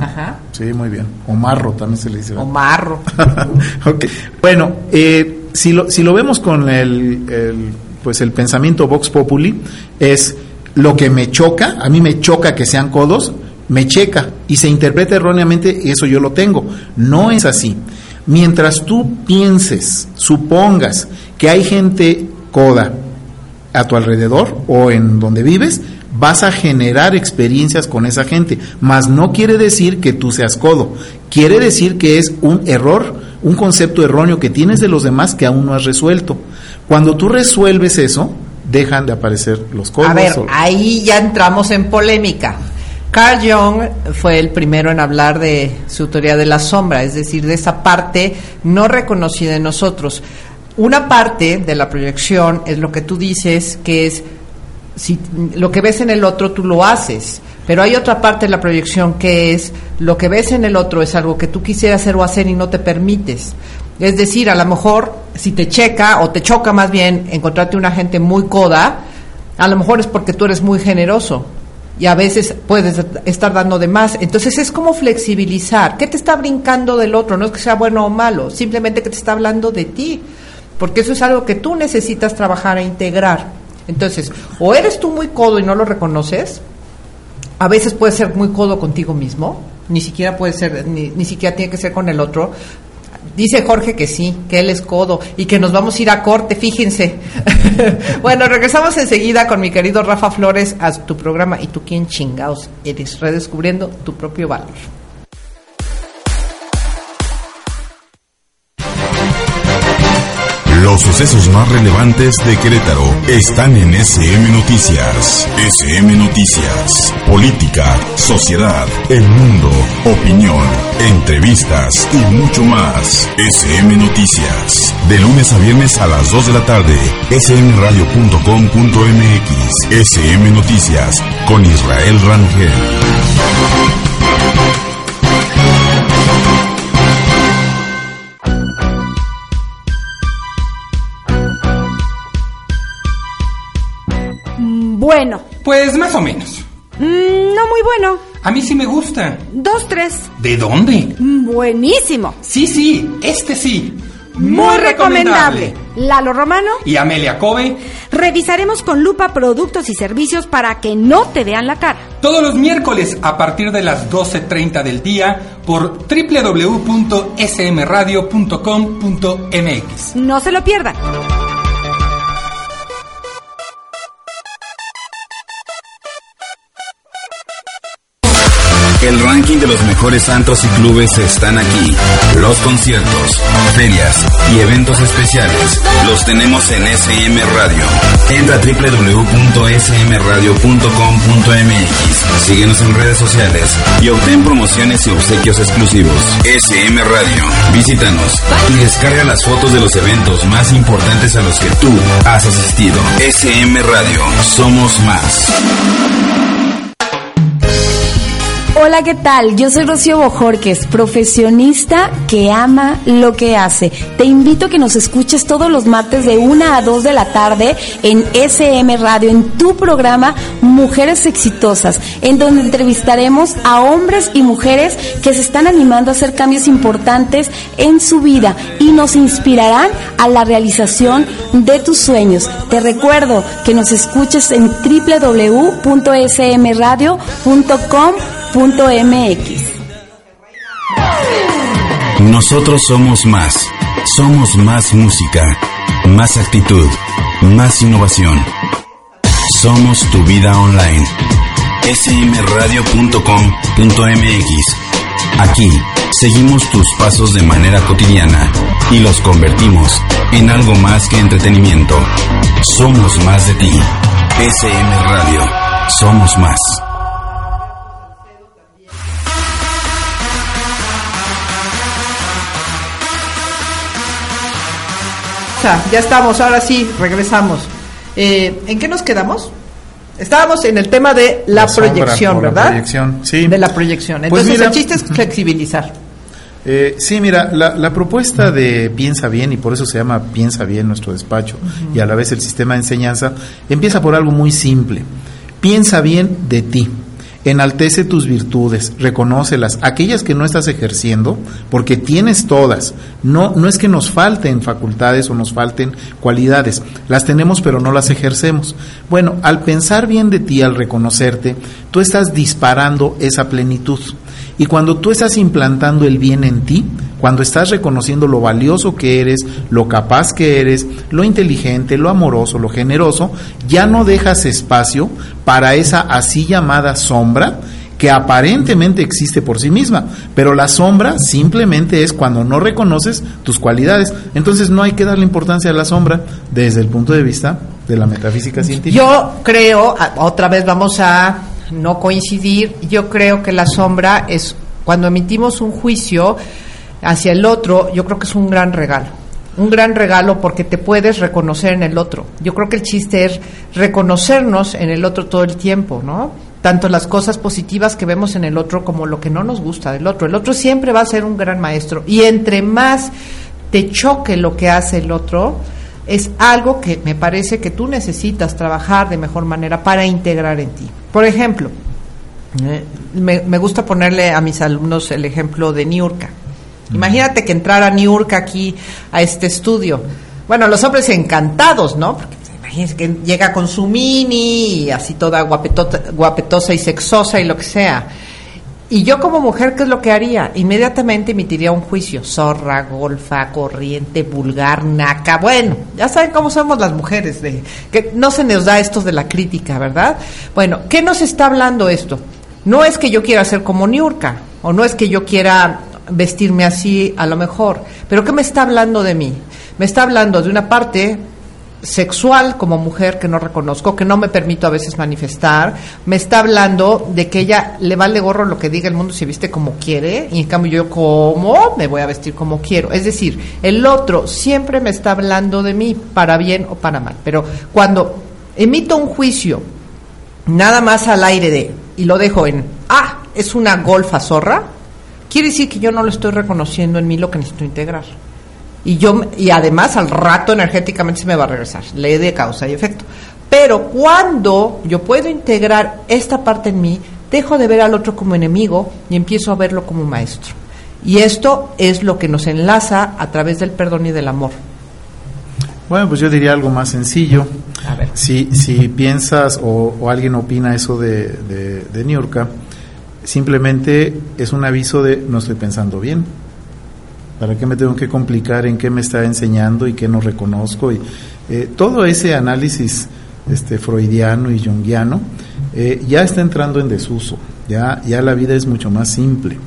E: Sí, muy bien. O marro también se le dice.
D: O marro.
E: ok. Bueno, eh, si, lo, si lo vemos con el, pues el pensamiento Vox Populi, es lo que me choca, a mí me choca que sean codos, me checa y se interpreta erróneamente, eso yo lo tengo. No es así. Mientras tú pienses, supongas que hay gente coda a tu alrededor o en donde vives, vas a generar experiencias con esa gente, mas no quiere decir que tú seas codo, quiere decir que es un error, un concepto erróneo que tienes de los demás que aún no has resuelto. Cuando tú resuelves eso, dejan de aparecer los codos.
D: A ver, ahí ya entramos en polémica. Carl Jung fue el primero en hablar de su teoría de la sombra, es decir, de esa parte no reconocida en nosotros. Una parte de la proyección es lo que tú dices, que es si lo que ves en el otro tú lo haces, pero hay otra parte de la proyección que es lo que ves en el otro es algo que tú quisieras hacer o hacer y no te permites. Es decir, a lo mejor si te checa o te choca más bien encontrarte una gente muy coda, a lo mejor es porque tú eres muy generoso y a veces puedes estar dando de más. Entonces es como flexibilizar. ¿Qué te está brincando del otro? No es que sea bueno o malo, simplemente que te está hablando de ti, porque eso es algo que tú necesitas trabajar e integrar. Entonces, o eres tú muy codo y no lo reconoces, a veces puedes ser muy codo contigo mismo, ni siquiera puede ser, ni, ni siquiera tiene que ser con el otro, Dice Jorge que sí, que él es codo y que nos vamos a ir a corte, fíjense. bueno, regresamos enseguida con mi querido Rafa Flores a tu programa y tú quién chingaos eres, redescubriendo tu propio valor.
A: Los sucesos más relevantes de Querétaro están en SM Noticias. SM Noticias. Política, sociedad, el mundo, opinión, entrevistas y mucho más. SM Noticias. De lunes a viernes a las 2 de la tarde. smradio.com.mx. SM Noticias. Con Israel Rangel.
B: Bueno.
C: Pues más o menos.
B: Mm, no muy bueno.
C: A mí sí me gusta.
B: Dos, tres.
C: ¿De dónde?
B: Mm, buenísimo.
C: Sí, sí, este sí.
B: Muy, recomendable. Lalo Romano
C: y Amelia Kobe.
B: Revisaremos con lupa productos y servicios para que no te vean la cara.
C: Todos los miércoles a partir de las 12.30 del día por www.smradio.com.mx.
B: No se lo pierdan.
A: Ranking de los mejores antros y clubes están aquí. Los conciertos, ferias y eventos especiales los tenemos en SM Radio. Entra a www.smradio.com.mx. Síguenos en redes sociales y obtén promociones y obsequios exclusivos. SM Radio. Visítanos y descarga las fotos de los eventos más importantes a los que tú has asistido. SM Radio. Somos más.
B: Hola, ¿qué tal? Yo soy Rocío Bojorques, profesionista que ama lo que hace. Te invito a que nos escuches todos los martes de 1 a 2 de la tarde en SM Radio, en tu programa Mujeres Exitosas, en donde entrevistaremos a hombres y mujeres que se están animando a hacer cambios importantes en su vida y nos inspirarán a la realización de tus sueños. Te recuerdo que nos escuches en www.smradio.com MX.
A: Nosotros somos más. Somos más música, más actitud, más innovación. Somos tu vida online. smradio.com.mx. Aquí seguimos tus pasos de manera cotidiana y los convertimos en algo más que entretenimiento. Somos más de ti. SM Radio. Somos más.
D: Ya estamos, ahora sí, regresamos. Eh, ¿En qué nos quedamos? Estábamos en el tema de la, proyección, ¿verdad?
E: La proyección, sí.
D: De la proyección.
E: Pues
D: Entonces,
E: mira-
D: el chiste es flexibilizar.
E: Eh, sí, mira, la, la propuesta de Piensa Bien, y por eso se llama Piensa Bien nuestro despacho, y a la vez el sistema de enseñanza, empieza por algo muy simple. Piensa bien de ti. Enaltece tus virtudes, reconócelas, aquellas que no estás ejerciendo, porque tienes todas. No, no es que nos falten facultades o nos falten cualidades, las tenemos pero no las ejercemos. Bueno, al pensar bien de ti, al reconocerte, tú estás disparando esa plenitud. Y cuando tú estás implantando el bien en ti, cuando estás reconociendo lo valioso que eres, lo capaz que eres, lo inteligente, lo amoroso, lo generoso, ya no dejas espacio para esa así llamada sombra que aparentemente existe por sí misma, pero la sombra simplemente es cuando no reconoces tus cualidades. Entonces no hay que darle importancia a la sombra desde el punto de vista de la metafísica científica.
D: Yo creo, otra vez vamos a no coincidir, yo creo que la sombra es cuando emitimos un juicio hacia el otro, yo creo que es un gran regalo. Un gran regalo porque te puedes reconocer en el otro. Yo creo que el chiste es reconocernos en el otro todo el tiempo, ¿no? Tanto las cosas positivas que vemos en el otro como lo que no nos gusta del otro. El otro siempre va a ser un gran maestro. Y entre más te choque lo que hace el otro, es algo que me parece que tú necesitas trabajar de mejor manera para integrar en ti. Por ejemplo, eh, me, me gusta ponerle a mis alumnos el ejemplo de Niurka. Imagínate que entrara Niurka aquí a este estudio. Bueno, los hombres encantados, ¿no? Porque imagínense que llega con su mini y así toda guapetota- guapetosa y sexosa y lo que sea. Y yo como mujer, ¿qué es lo que haría? Inmediatamente emitiría un juicio. Zorra, golfa, corriente, vulgar, naca. Bueno, ya saben cómo somos las mujeres, de, que no se nos da esto de la crítica, ¿verdad? Bueno, ¿qué nos está hablando esto? No es que yo quiera ser como Niurka, o no es que yo quiera vestirme así a lo mejor, pero ¿qué me está hablando de mí? Me está hablando de una parte sexual como mujer que no reconozco, que no me permito a veces manifestar, me está hablando de que ella le vale gorro lo que diga el mundo, se viste como quiere, y en cambio yo como me voy a vestir como quiero. Es decir, el otro siempre me está hablando de mí, para bien o para mal. Pero cuando emito un juicio, nada más al aire de, y lo dejo en, ah, es una golfa zorra, quiere decir que yo no lo estoy reconociendo en mí lo que necesito integrar. Y yo y además al rato energéticamente se me va a regresar, ley de causa y efecto. Pero cuando yo puedo integrar esta parte en mí, dejo de ver al otro como enemigo y empiezo a verlo como maestro. Y esto es lo que nos enlaza a través del perdón y del amor.
E: Bueno, pues yo diría algo más sencillo.
D: A ver.
E: Si, si piensas o, o alguien opina eso de, de, de Niurka, simplemente es un aviso de no estoy pensando bien. ¿Para qué me tengo que complicar en qué me está enseñando y qué no reconozco? Y eh, todo ese análisis este, freudiano y junguiano eh, ya está entrando en desuso. Ya, ya la vida es mucho más simple.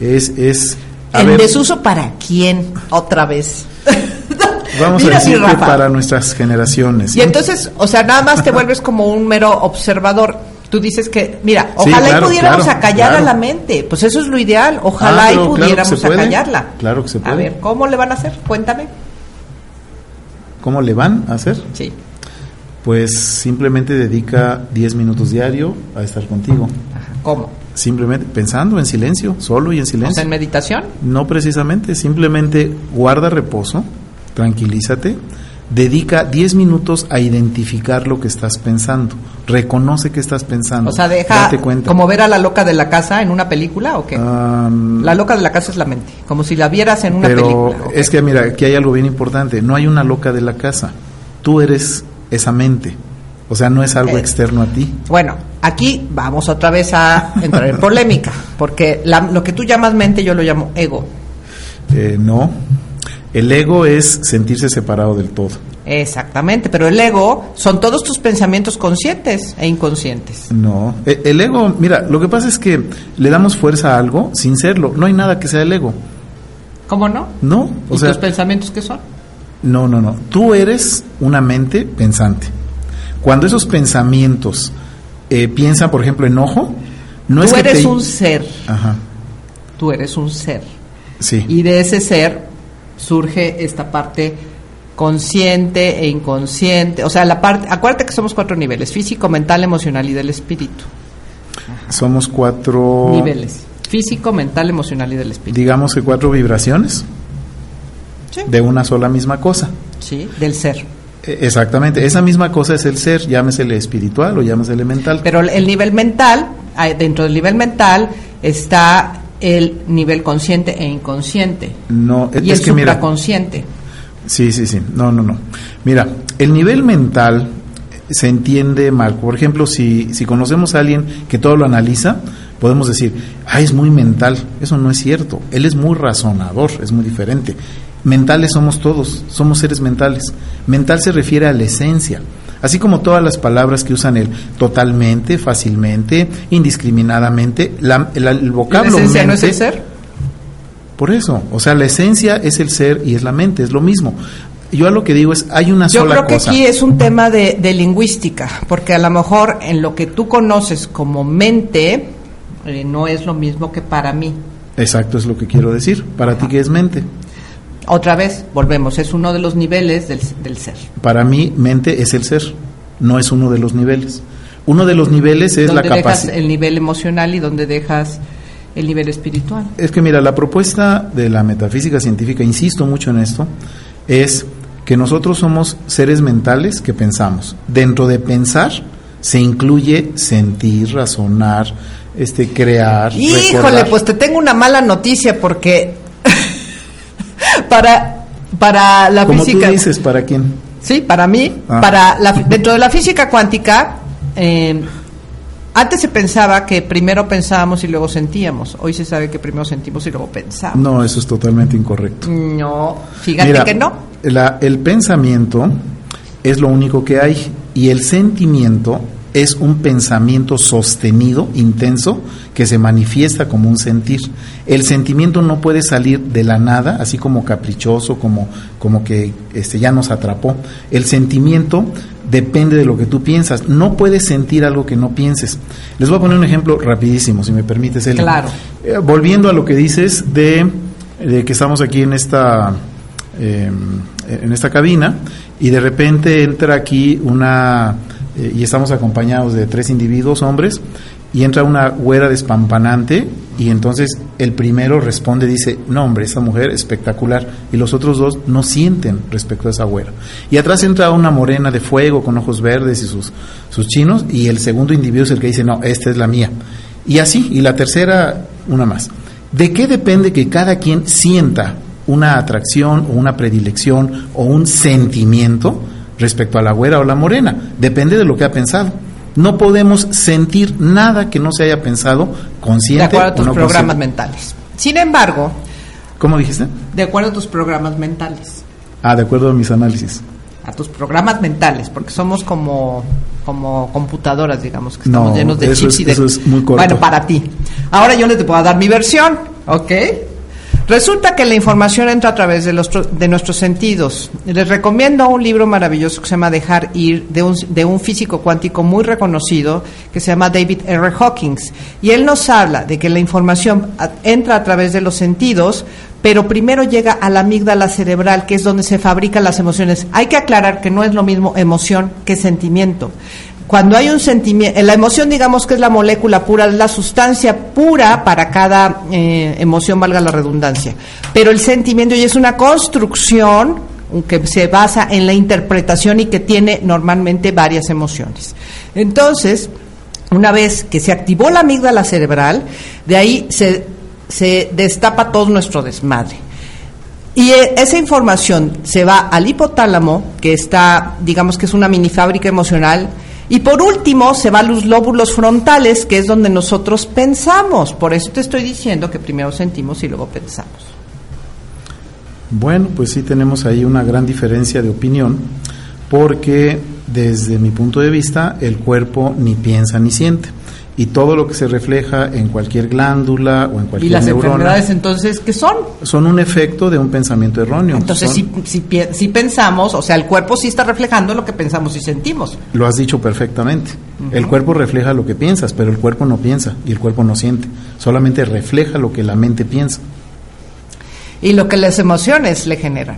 E: Es, es.
D: ¿En
E: ver,
D: desuso para quién? Otra vez.
E: vamos
D: Mira,
E: a decir que para nuestras generaciones.
D: Y entonces, o sea, nada más te vuelves como un mero observador. Tú dices que, mira,
E: Sí,
D: ojalá
E: claro,
D: y pudiéramos
E: claro,
D: acallar
E: claro.
D: a la mente. Pues eso es lo ideal. Ojalá
E: Ah,
D: y pudiéramos acallarla.
E: Claro que se
D: A
E: puede.
D: ver, ¿cómo le van a hacer? Cuéntame.
E: ¿Cómo le van a hacer?
D: Sí.
E: Pues simplemente dedica 10 minutos diario a estar contigo.
D: ¿Cómo?
E: Simplemente pensando en silencio, solo y en
D: O
E: silencio.
D: sea, en meditación.
E: No precisamente, simplemente guarda reposo, tranquilízate, dedica 10 minutos a identificar lo que estás pensando, reconoce que estás pensando.
D: O sea, deja
E: date cuenta.
D: como ver a la loca de la casa en una película o qué? La loca de la casa es la mente, como si la vieras en una
E: pero
D: película. ¿o qué?
E: es que mira, aquí hay algo bien importante, no hay una loca de la casa, tú eres esa mente, o sea, no es algo
D: Eh.
E: externo a ti.
D: Bueno, aquí vamos otra vez a entrar en polémica, porque la- lo que tú llamas mente yo lo llamo ego.
E: Eh, no, el ego es sentirse separado del todo.
D: Exactamente, pero el ego son todos tus pensamientos conscientes e inconscientes.
E: No, E- el ego, mira, lo que pasa es que le damos fuerza a algo sin serlo, no hay nada que sea el ego.
D: ¿Cómo no?
E: No, o
D: ¿Y
E: sea,
D: tus pensamientos qué son?
E: no, no, no. Tú eres una mente pensante. Cuando esos pensamientos eh, piensan, por ejemplo, enojo, no
D: tú
E: es que
D: eres
E: te-
D: un ser,
E: Ajá,
D: tú eres un ser.
E: sí.
D: Y de ese ser surge esta parte consciente e inconsciente. O sea, la parte, acuérdate que somos cuatro niveles, físico, mental, emocional y del espíritu.
E: Somos cuatro,
D: Niveles. Físico, mental, emocional y del espíritu.
E: digamos que cuatro vibraciones
D: Sí.
E: de una sola misma cosa.
D: Sí, del ser.
E: E- Exactamente, esa misma cosa es el ser, llámesele espiritual o llámesele mental.
D: Pero el nivel mental, dentro del nivel mental está el nivel consciente e inconsciente.
E: no, es,
D: y el
E: es que mira,
D: supraconsciente.
E: Sí, sí, sí. No, no, no. Mira, el nivel mental se entiende mal. Por ejemplo, si, si conocemos a alguien que todo lo analiza, podemos decir, ah, es muy mental. Eso no es cierto. Él es muy razonador, es muy diferente. Mentales somos todos, somos seres mentales. Mental se refiere a la esencia. Así como todas las palabras que usan el totalmente, fácilmente, indiscriminadamente, la- el, el
D: ¿La
E: vocablo
D: esencia no es el ser?
E: por eso, o sea, la esencia es el ser y es la mente, es lo mismo. Yo a lo que digo es, hay una
D: Yo
E: sola
D: creo que
E: cosa.
D: aquí es un tema de, de lingüística, porque a lo mejor en lo que tú conoces como mente eh, no es lo mismo que para mí.
E: Exacto, es lo que quiero decir. Para ti, ¿qué es mente?
D: Otra vez, volvemos, es uno de los niveles del, del ser.
E: Para mí, mente es el ser, no es uno de los niveles. Uno de los niveles es la capacidad.
D: el nivel emocional y donde dejas el nivel espiritual.
E: Es que mira, la propuesta de la metafísica científica, insisto mucho en esto, es que nosotros somos seres mentales que pensamos. Dentro de pensar se incluye sentir, razonar, este, crear.
D: Híjole,
E: recordar.
D: pues te tengo una mala noticia porque para, para la
E: Como
D: física...
E: tú dices, ¿para quién?
D: Sí, para mí,
E: Ah.
D: para la, dentro de la física cuántica, eh, antes se pensaba que primero pensábamos y luego sentíamos. Hoy se sabe que primero sentimos y luego pensamos.
E: No, eso es totalmente incorrecto.
D: No, fíjate
E: Mira,
D: que no.
E: la- el pensamiento es lo único que hay y el sentimiento es un pensamiento sostenido, intenso, que se manifiesta como un sentir. El sentimiento no puede salir de la nada, así como caprichoso, como, como que este, ya nos atrapó. El sentimiento depende de lo que tú piensas. No puedes sentir algo que no pienses. Les voy a poner un ejemplo rapidísimo, si me permites, Eli.
D: Claro.
E: Eh, volviendo a lo que dices de, de que estamos aquí en esta eh, en esta cabina y de repente entra aquí una y estamos acompañados de tres individuos hombres y entra una güera despampanante y entonces el primero responde dice no hombre esa mujer espectacular y los otros dos no sienten respecto a esa güera. Y atrás entra una morena de fuego con ojos verdes y sus sus chinos y el segundo individuo es el que dice no esta es la mía y así y la tercera una más. ¿De qué depende que cada quien sienta una atracción o una predilección o un sentimiento respecto a la güera o la morena? Depende de lo que ha pensado. No podemos sentir nada que no se haya pensado
D: De
E: consciente
D: acuerdo a tus
E: no
D: programas
E: consciente.
D: mentales. Sin embargo,
E: ¿Cómo dijiste?
D: de acuerdo a tus programas mentales.
E: Ah, de acuerdo a mis análisis.
D: a tus programas mentales, porque somos como, como computadoras, digamos, que estamos llenos de chips y de... Bueno, para ti. Ahora yo les a dar mi versión, ¿ok? Resulta que la información entra a través de, los, de nuestros sentidos. Les recomiendo un libro maravilloso que se llama Dejar ir, de un, de un físico cuántico muy reconocido, que se llama David R. Hawkins. Y él nos habla de que la información entra a través de los sentidos, pero primero llega a la amígdala cerebral, que es donde se fabrican las emociones. Hay que aclarar que no es lo mismo emoción que sentimiento cuando hay un sentimiento, la emoción digamos que es la molécula pura, es la sustancia pura para cada eh, emoción, valga la redundancia, pero el sentimiento ya es una construcción que se basa en la interpretación y que tiene normalmente varias emociones. Entonces, una vez que se activó la amígdala cerebral, de ahí se, se destapa todo nuestro desmadre. Y eh, esa información se va al hipotálamo, que está, digamos que es una mini fábrica emocional, y por último, se va a los lóbulos frontales, que es donde nosotros pensamos. Por eso te estoy diciendo que primero sentimos y luego pensamos.
E: Bueno, pues sí tenemos ahí una gran diferencia de opinión, porque desde mi punto de vista, el cuerpo ni piensa ni siente y todo lo que se refleja en cualquier glándula o en cualquier
D: ¿Y las enfermedades entonces qué son?
E: Son un efecto de un pensamiento erróneo.
D: Entonces si, si, pensamos, o sea, el cuerpo sí está reflejando lo que pensamos y sentimos.
E: Lo has dicho perfectamente. El cuerpo refleja lo que piensas, pero el cuerpo no piensa y el cuerpo no siente. Solamente refleja lo que la mente piensa.
D: Y lo que las emociones le generan.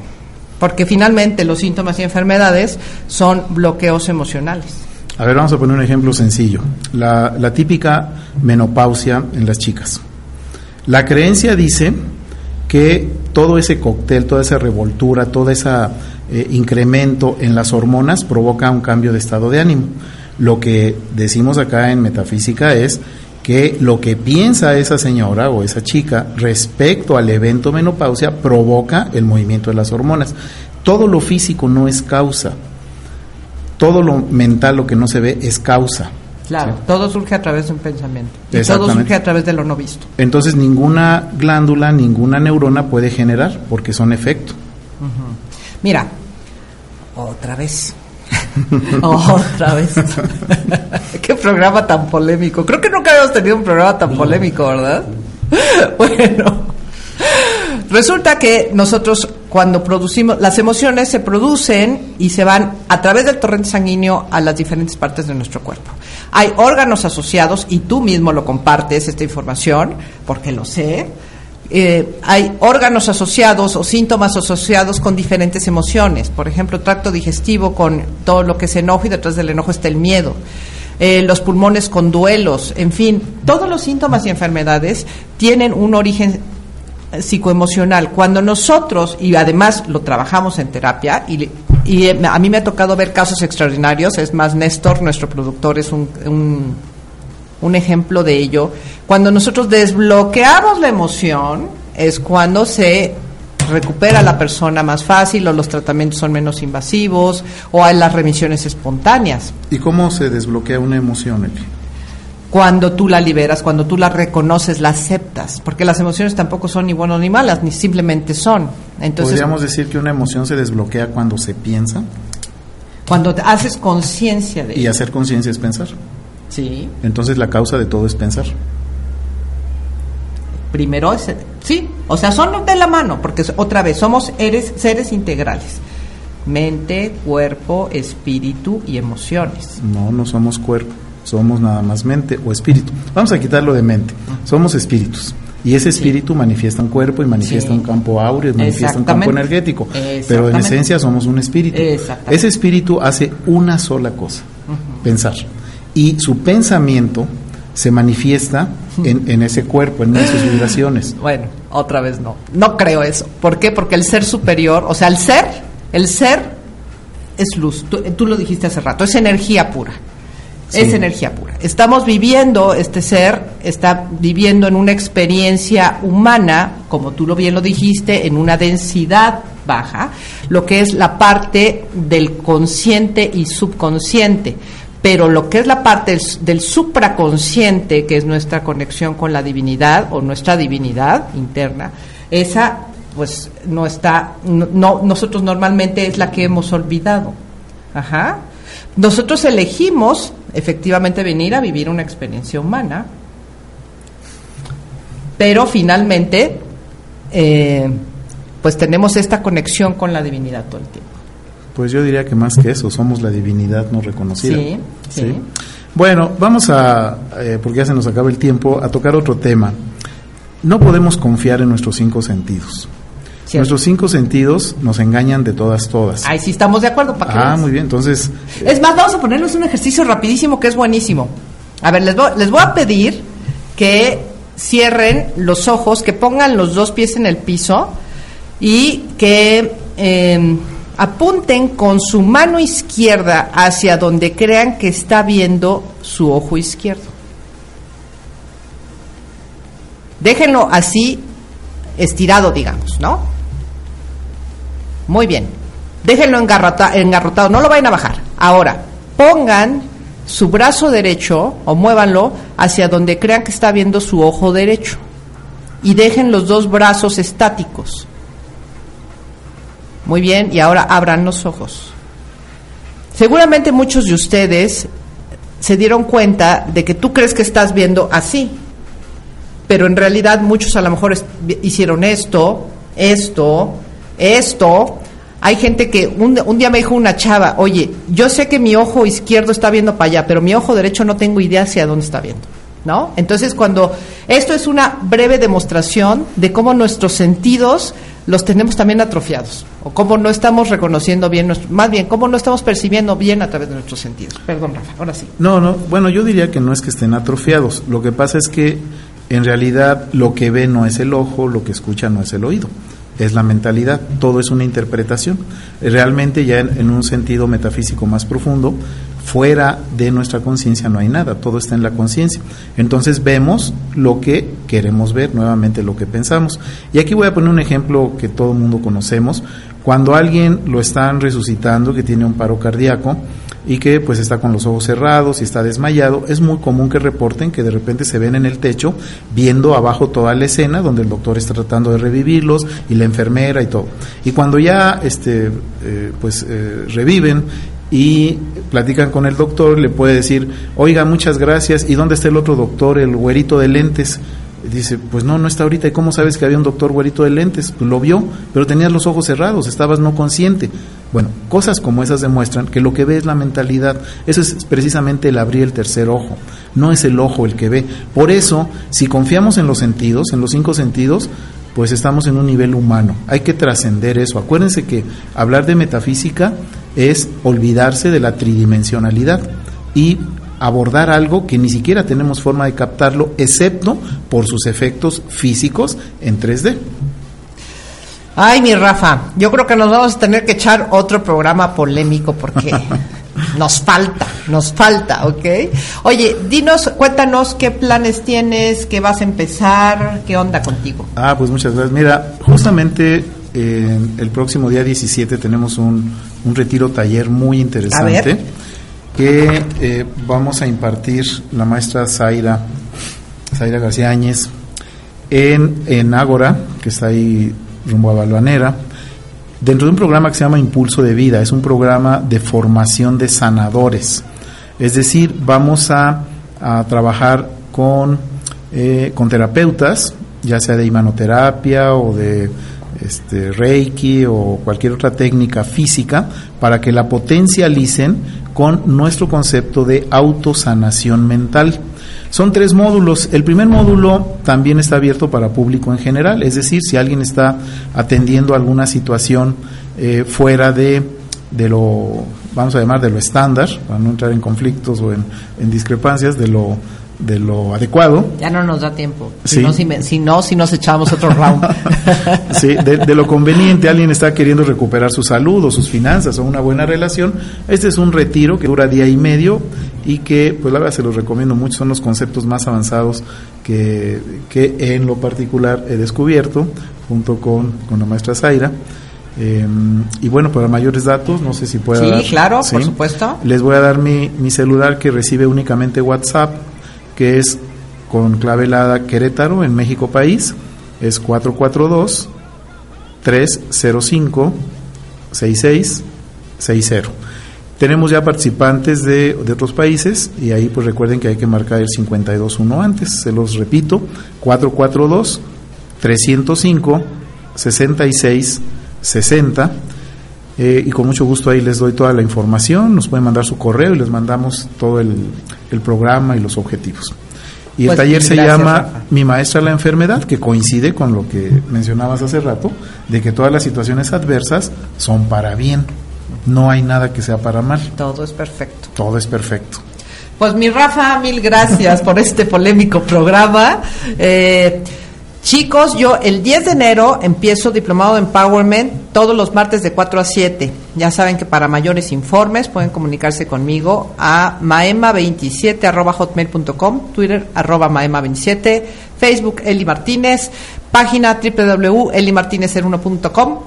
D: Porque finalmente los síntomas y enfermedades son bloqueos emocionales.
E: A ver, vamos a poner un ejemplo sencillo. La, típica menopausia en las chicas. La creencia dice que todo ese cóctel, toda esa revoltura, todo ese eh, incremento en las hormonas provoca un cambio de estado de ánimo. Lo que decimos acá en metafísica es que lo que piensa esa señora o esa chica respecto al evento menopausia provoca el movimiento de las hormonas. Todo lo físico no es causa, todo lo mental, lo que no se ve, es causa.
D: Claro, todo surge a través de un pensamiento. Y todo surge a través de lo no visto.
E: Entonces ninguna glándula, ninguna neurona puede generar, porque son efecto.
D: Mira, otra vez. otra vez. Qué programa tan polémico. Creo que nunca habíamos tenido un programa tan polémico, ¿verdad? bueno. Resulta que nosotros cuando producimos, las emociones se producen y se van a través del torrente sanguíneo a las diferentes partes de nuestro cuerpo. Hay órganos asociados y tú mismo lo compartes esta información, porque lo sé. Eh, hay órganos asociados o síntomas asociados con diferentes emociones. Por ejemplo, tracto digestivo con todo lo que es enojo y detrás del enojo está el miedo. Eh, los pulmones con duelos, en fin, todos los síntomas y enfermedades tienen un origen psicoemocional. Cuando nosotros, y además lo trabajamos en terapia, y, y, a mí me ha tocado ver casos extraordinarios, es más, Néstor, nuestro productor, es un, un, un ejemplo de ello. Cuando nosotros desbloqueamos la emoción, es cuando se recupera la persona más fácil o los tratamientos son menos invasivos o hay las remisiones espontáneas.
E: ¿Y cómo se desbloquea una emoción,
D: cuando tú la liberas, cuando tú la reconoces, la aceptas, porque las emociones tampoco son ni buenas ni malas, ni simplemente son. Entonces,
E: ¿Podríamos decir que una emoción se desbloquea cuando se piensa?
D: Cuando haces conciencia de
E: Y hacer conciencia es pensar.
D: Sí.
E: Entonces la causa de todo es pensar.
D: Primero es, sí, o sea, son de la mano, porque otra vez somos eres, seres integrales. Mente, cuerpo, espíritu y emociones.
E: No, no somos cuerpo somos nada más mente o espíritu. Vamos a quitarlo de mente, somos espíritus. Y ese espíritu manifiesta un cuerpo y manifiesta un campo áureo, manifiesta un campo energético. Pero en esencia somos un espíritu. Ese espíritu hace una sola cosa, pensar. Y su pensamiento se manifiesta en, en, ese cuerpo, en sus vibraciones.
D: Bueno, otra vez no. No creo eso. ¿Por qué? Porque el ser superior, o sea, el ser, el ser es luz. tú lo dijiste hace rato, es energía pura. Es energía pura. Estamos viviendo, este ser está viviendo en una experiencia humana, como tú lo bien lo dijiste, en una densidad baja, lo que es la parte del consciente y subconsciente. Pero lo que es la parte del, supraconsciente, que es nuestra conexión con la divinidad o nuestra divinidad interna, esa pues no está, no, nosotros normalmente es la que hemos olvidado. Ajá. Nosotros elegimos efectivamente venir a vivir una experiencia humana, pero finalmente, eh, pues tenemos esta conexión con la divinidad todo el tiempo.
E: Pues yo diría que más que eso, somos la divinidad no reconocida.
D: Sí, sí.
E: Bueno, vamos a, eh, porque ya se nos acaba el tiempo, a tocar otro tema. No podemos confiar en nuestros cinco sentidos. Nuestros cinco sentidos nos engañan de todas, todas.
D: Ahí sí estamos de acuerdo.
E: ¿para ah, muy bien, entonces...
D: Es más, vamos a ponernos un ejercicio rapidísimo que es buenísimo. A ver, les voy, les voy a pedir que cierren los ojos, que pongan los dos pies en el piso y que em, apunten con su mano izquierda hacia donde crean que está viendo su ojo izquierdo. Déjenlo así estirado, digamos, ¿no? Muy bien. Déjenlo engarrotado, no lo vayan a bajar. Ahora, pongan su brazo derecho o muévanlo hacia donde crean que está viendo su ojo derecho. Y dejen los dos brazos estáticos. Muy bien, y ahora abran los ojos. Seguramente muchos de ustedes se dieron cuenta de que tú crees que estás viendo así, pero en realidad muchos a lo mejor hicieron esto, esto, esto. Hay gente que un, día me dijo una chava, oye, yo sé que mi ojo izquierdo está viendo para allá, pero mi ojo derecho no tengo idea hacia dónde está viendo. ¿No? Entonces, cuando esto es una breve demostración de cómo nuestros sentidos los tenemos también atrofiados, o cómo no estamos reconociendo bien, más bien, cómo no estamos percibiendo bien a través de nuestros sentidos. Perdón, Rafa, ahora sí.
E: No, no, bueno, yo diría que no es que estén atrofiados, lo que pasa es que en realidad lo que ve no es el ojo, lo que escucha no es el oído es la mentalidad, todo es una interpretación. Realmente ya en, un sentido metafísico más profundo, fuera de nuestra conciencia no hay nada, todo está en la conciencia. Entonces vemos lo que queremos ver, nuevamente lo que pensamos. Y aquí voy a poner un ejemplo que todo el mundo conocemos. Cuando alguien lo están resucitando, que tiene un paro cardíaco, y que pues está con los ojos cerrados y está desmayado, es muy común que reporten que de repente se ven en el techo viendo abajo toda la escena donde el doctor está tratando de revivirlos y la enfermera y todo. Y cuando ya este eh, pues eh, reviven y platican con el doctor, le puede decir, oiga, muchas gracias, ¿y dónde está el otro doctor, el güerito de lentes? Dice, pues no, no está ahorita. ¿Y cómo sabes que había un doctor güerito de lentes? Pues lo vio, pero tenías los ojos cerrados, estabas no consciente. Bueno, cosas como esas demuestran que lo que ve es la mentalidad. Eso es precisamente el abrir el tercer ojo. No es el ojo el que ve. Por eso, si confiamos en los sentidos, en los cinco sentidos, pues estamos en un nivel humano. Hay que trascender eso. Acuérdense que hablar de metafísica es olvidarse de la tridimensionalidad y abordar algo que ni siquiera tenemos forma de captarlo, excepto por sus efectos físicos en 3D.
D: Ay, mi Rafa, yo creo que nos vamos a tener que echar otro programa polémico porque nos falta, nos falta, ¿ok? Oye, dinos, cuéntanos qué planes tienes, qué vas a empezar, qué onda contigo.
E: Ah, pues muchas gracias. Mira, justamente eh, el próximo día 17 tenemos un, un retiro taller muy interesante que eh, vamos a impartir la maestra Zaira, Zaira García Áñez en, en Ágora, que está ahí rumbo a Balvanera, dentro de un programa que se llama Impulso de Vida, es un programa de formación de sanadores. Es decir, vamos a, trabajar con, eh, con terapeutas, ya sea de imanoterapia o de este, Reiki o cualquier otra técnica física para que la potencialicen con nuestro concepto de autosanación mental. Son tres módulos. El primer módulo también está abierto para público en general, es decir, si alguien está atendiendo alguna situación eh, fuera de, de lo, vamos a llamar, de lo estándar, para no entrar en conflictos o en, en discrepancias, de lo de lo adecuado.
D: Ya no nos da tiempo. Si, no, si, no, si nos echamos otro round.
E: sí, de, lo conveniente, alguien está queriendo recuperar su salud o sus finanzas o una buena relación. Este es un retiro que dura día y medio y que, pues la verdad, se los recomiendo mucho. Son los conceptos más avanzados que, que en lo particular he descubierto junto con, con la maestra Zaira. Em, y bueno, para mayores datos, no sé si pueda.
D: Sí, claro, por supuesto.
E: Les voy a dar mi, mi celular que recibe únicamente WhatsApp que es con clave helada Querétaro en México país, es 442 305 6660. Tenemos ya participantes de, de, otros países y ahí pues recuerden que hay que marcar el 521 antes, se los repito, 442 305 66 60 eh, y con mucho gusto ahí les doy toda la información, nos pueden mandar su correo y les mandamos todo el, el programa y los objetivos. Y el
D: Pues,
E: taller se
D: gracias,
E: llama
D: Rafa.
E: Mi maestra la enfermedad, que coincide con lo que mencionabas hace rato, de que todas las situaciones adversas son para bien. No hay nada que sea para mal.
D: Todo es perfecto.
E: Todo es perfecto.
D: Pues mi Rafa, mil gracias por este polémico programa. Eh, chicos, yo el 10 de enero empiezo diplomado de Empowerment todos los martes de 4 a 7. Ya saben que para mayores informes pueden comunicarse conmigo a maema27 arroba hotmail.com, Twitter arroba maema27, Facebook Eli Martínez, página www.elimartinez01.com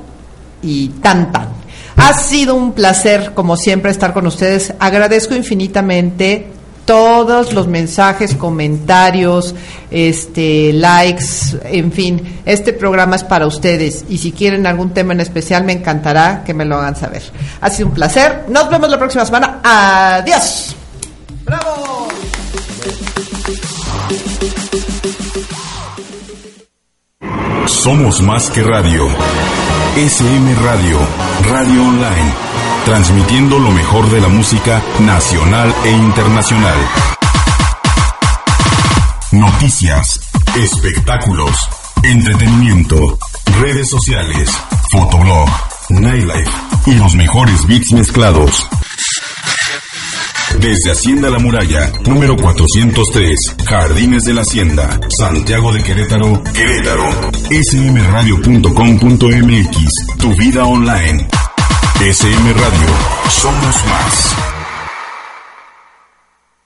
D: y tan tan. Ha sido un placer, como siempre, estar con ustedes. Agradezco infinitamente todos los mensajes, comentarios, este, likes, en fin. Este programa es para ustedes y si quieren algún tema en especial, me encantará que me lo hagan saber. Ha sido un placer. Nos vemos la próxima semana. Adiós. ¡Bravo!
A: Somos más que radio. SM Radio, Radio Online, transmitiendo lo mejor de la música nacional e internacional. Noticias, espectáculos, entretenimiento, redes sociales, fotoblog, nightlife y los mejores beats mezclados. Desde Hacienda La Muralla, número 403, Jardines de la Hacienda, Santiago de Querétaro, Querétaro. smradio.com.mx, tu vida online. SM Radio, somos más.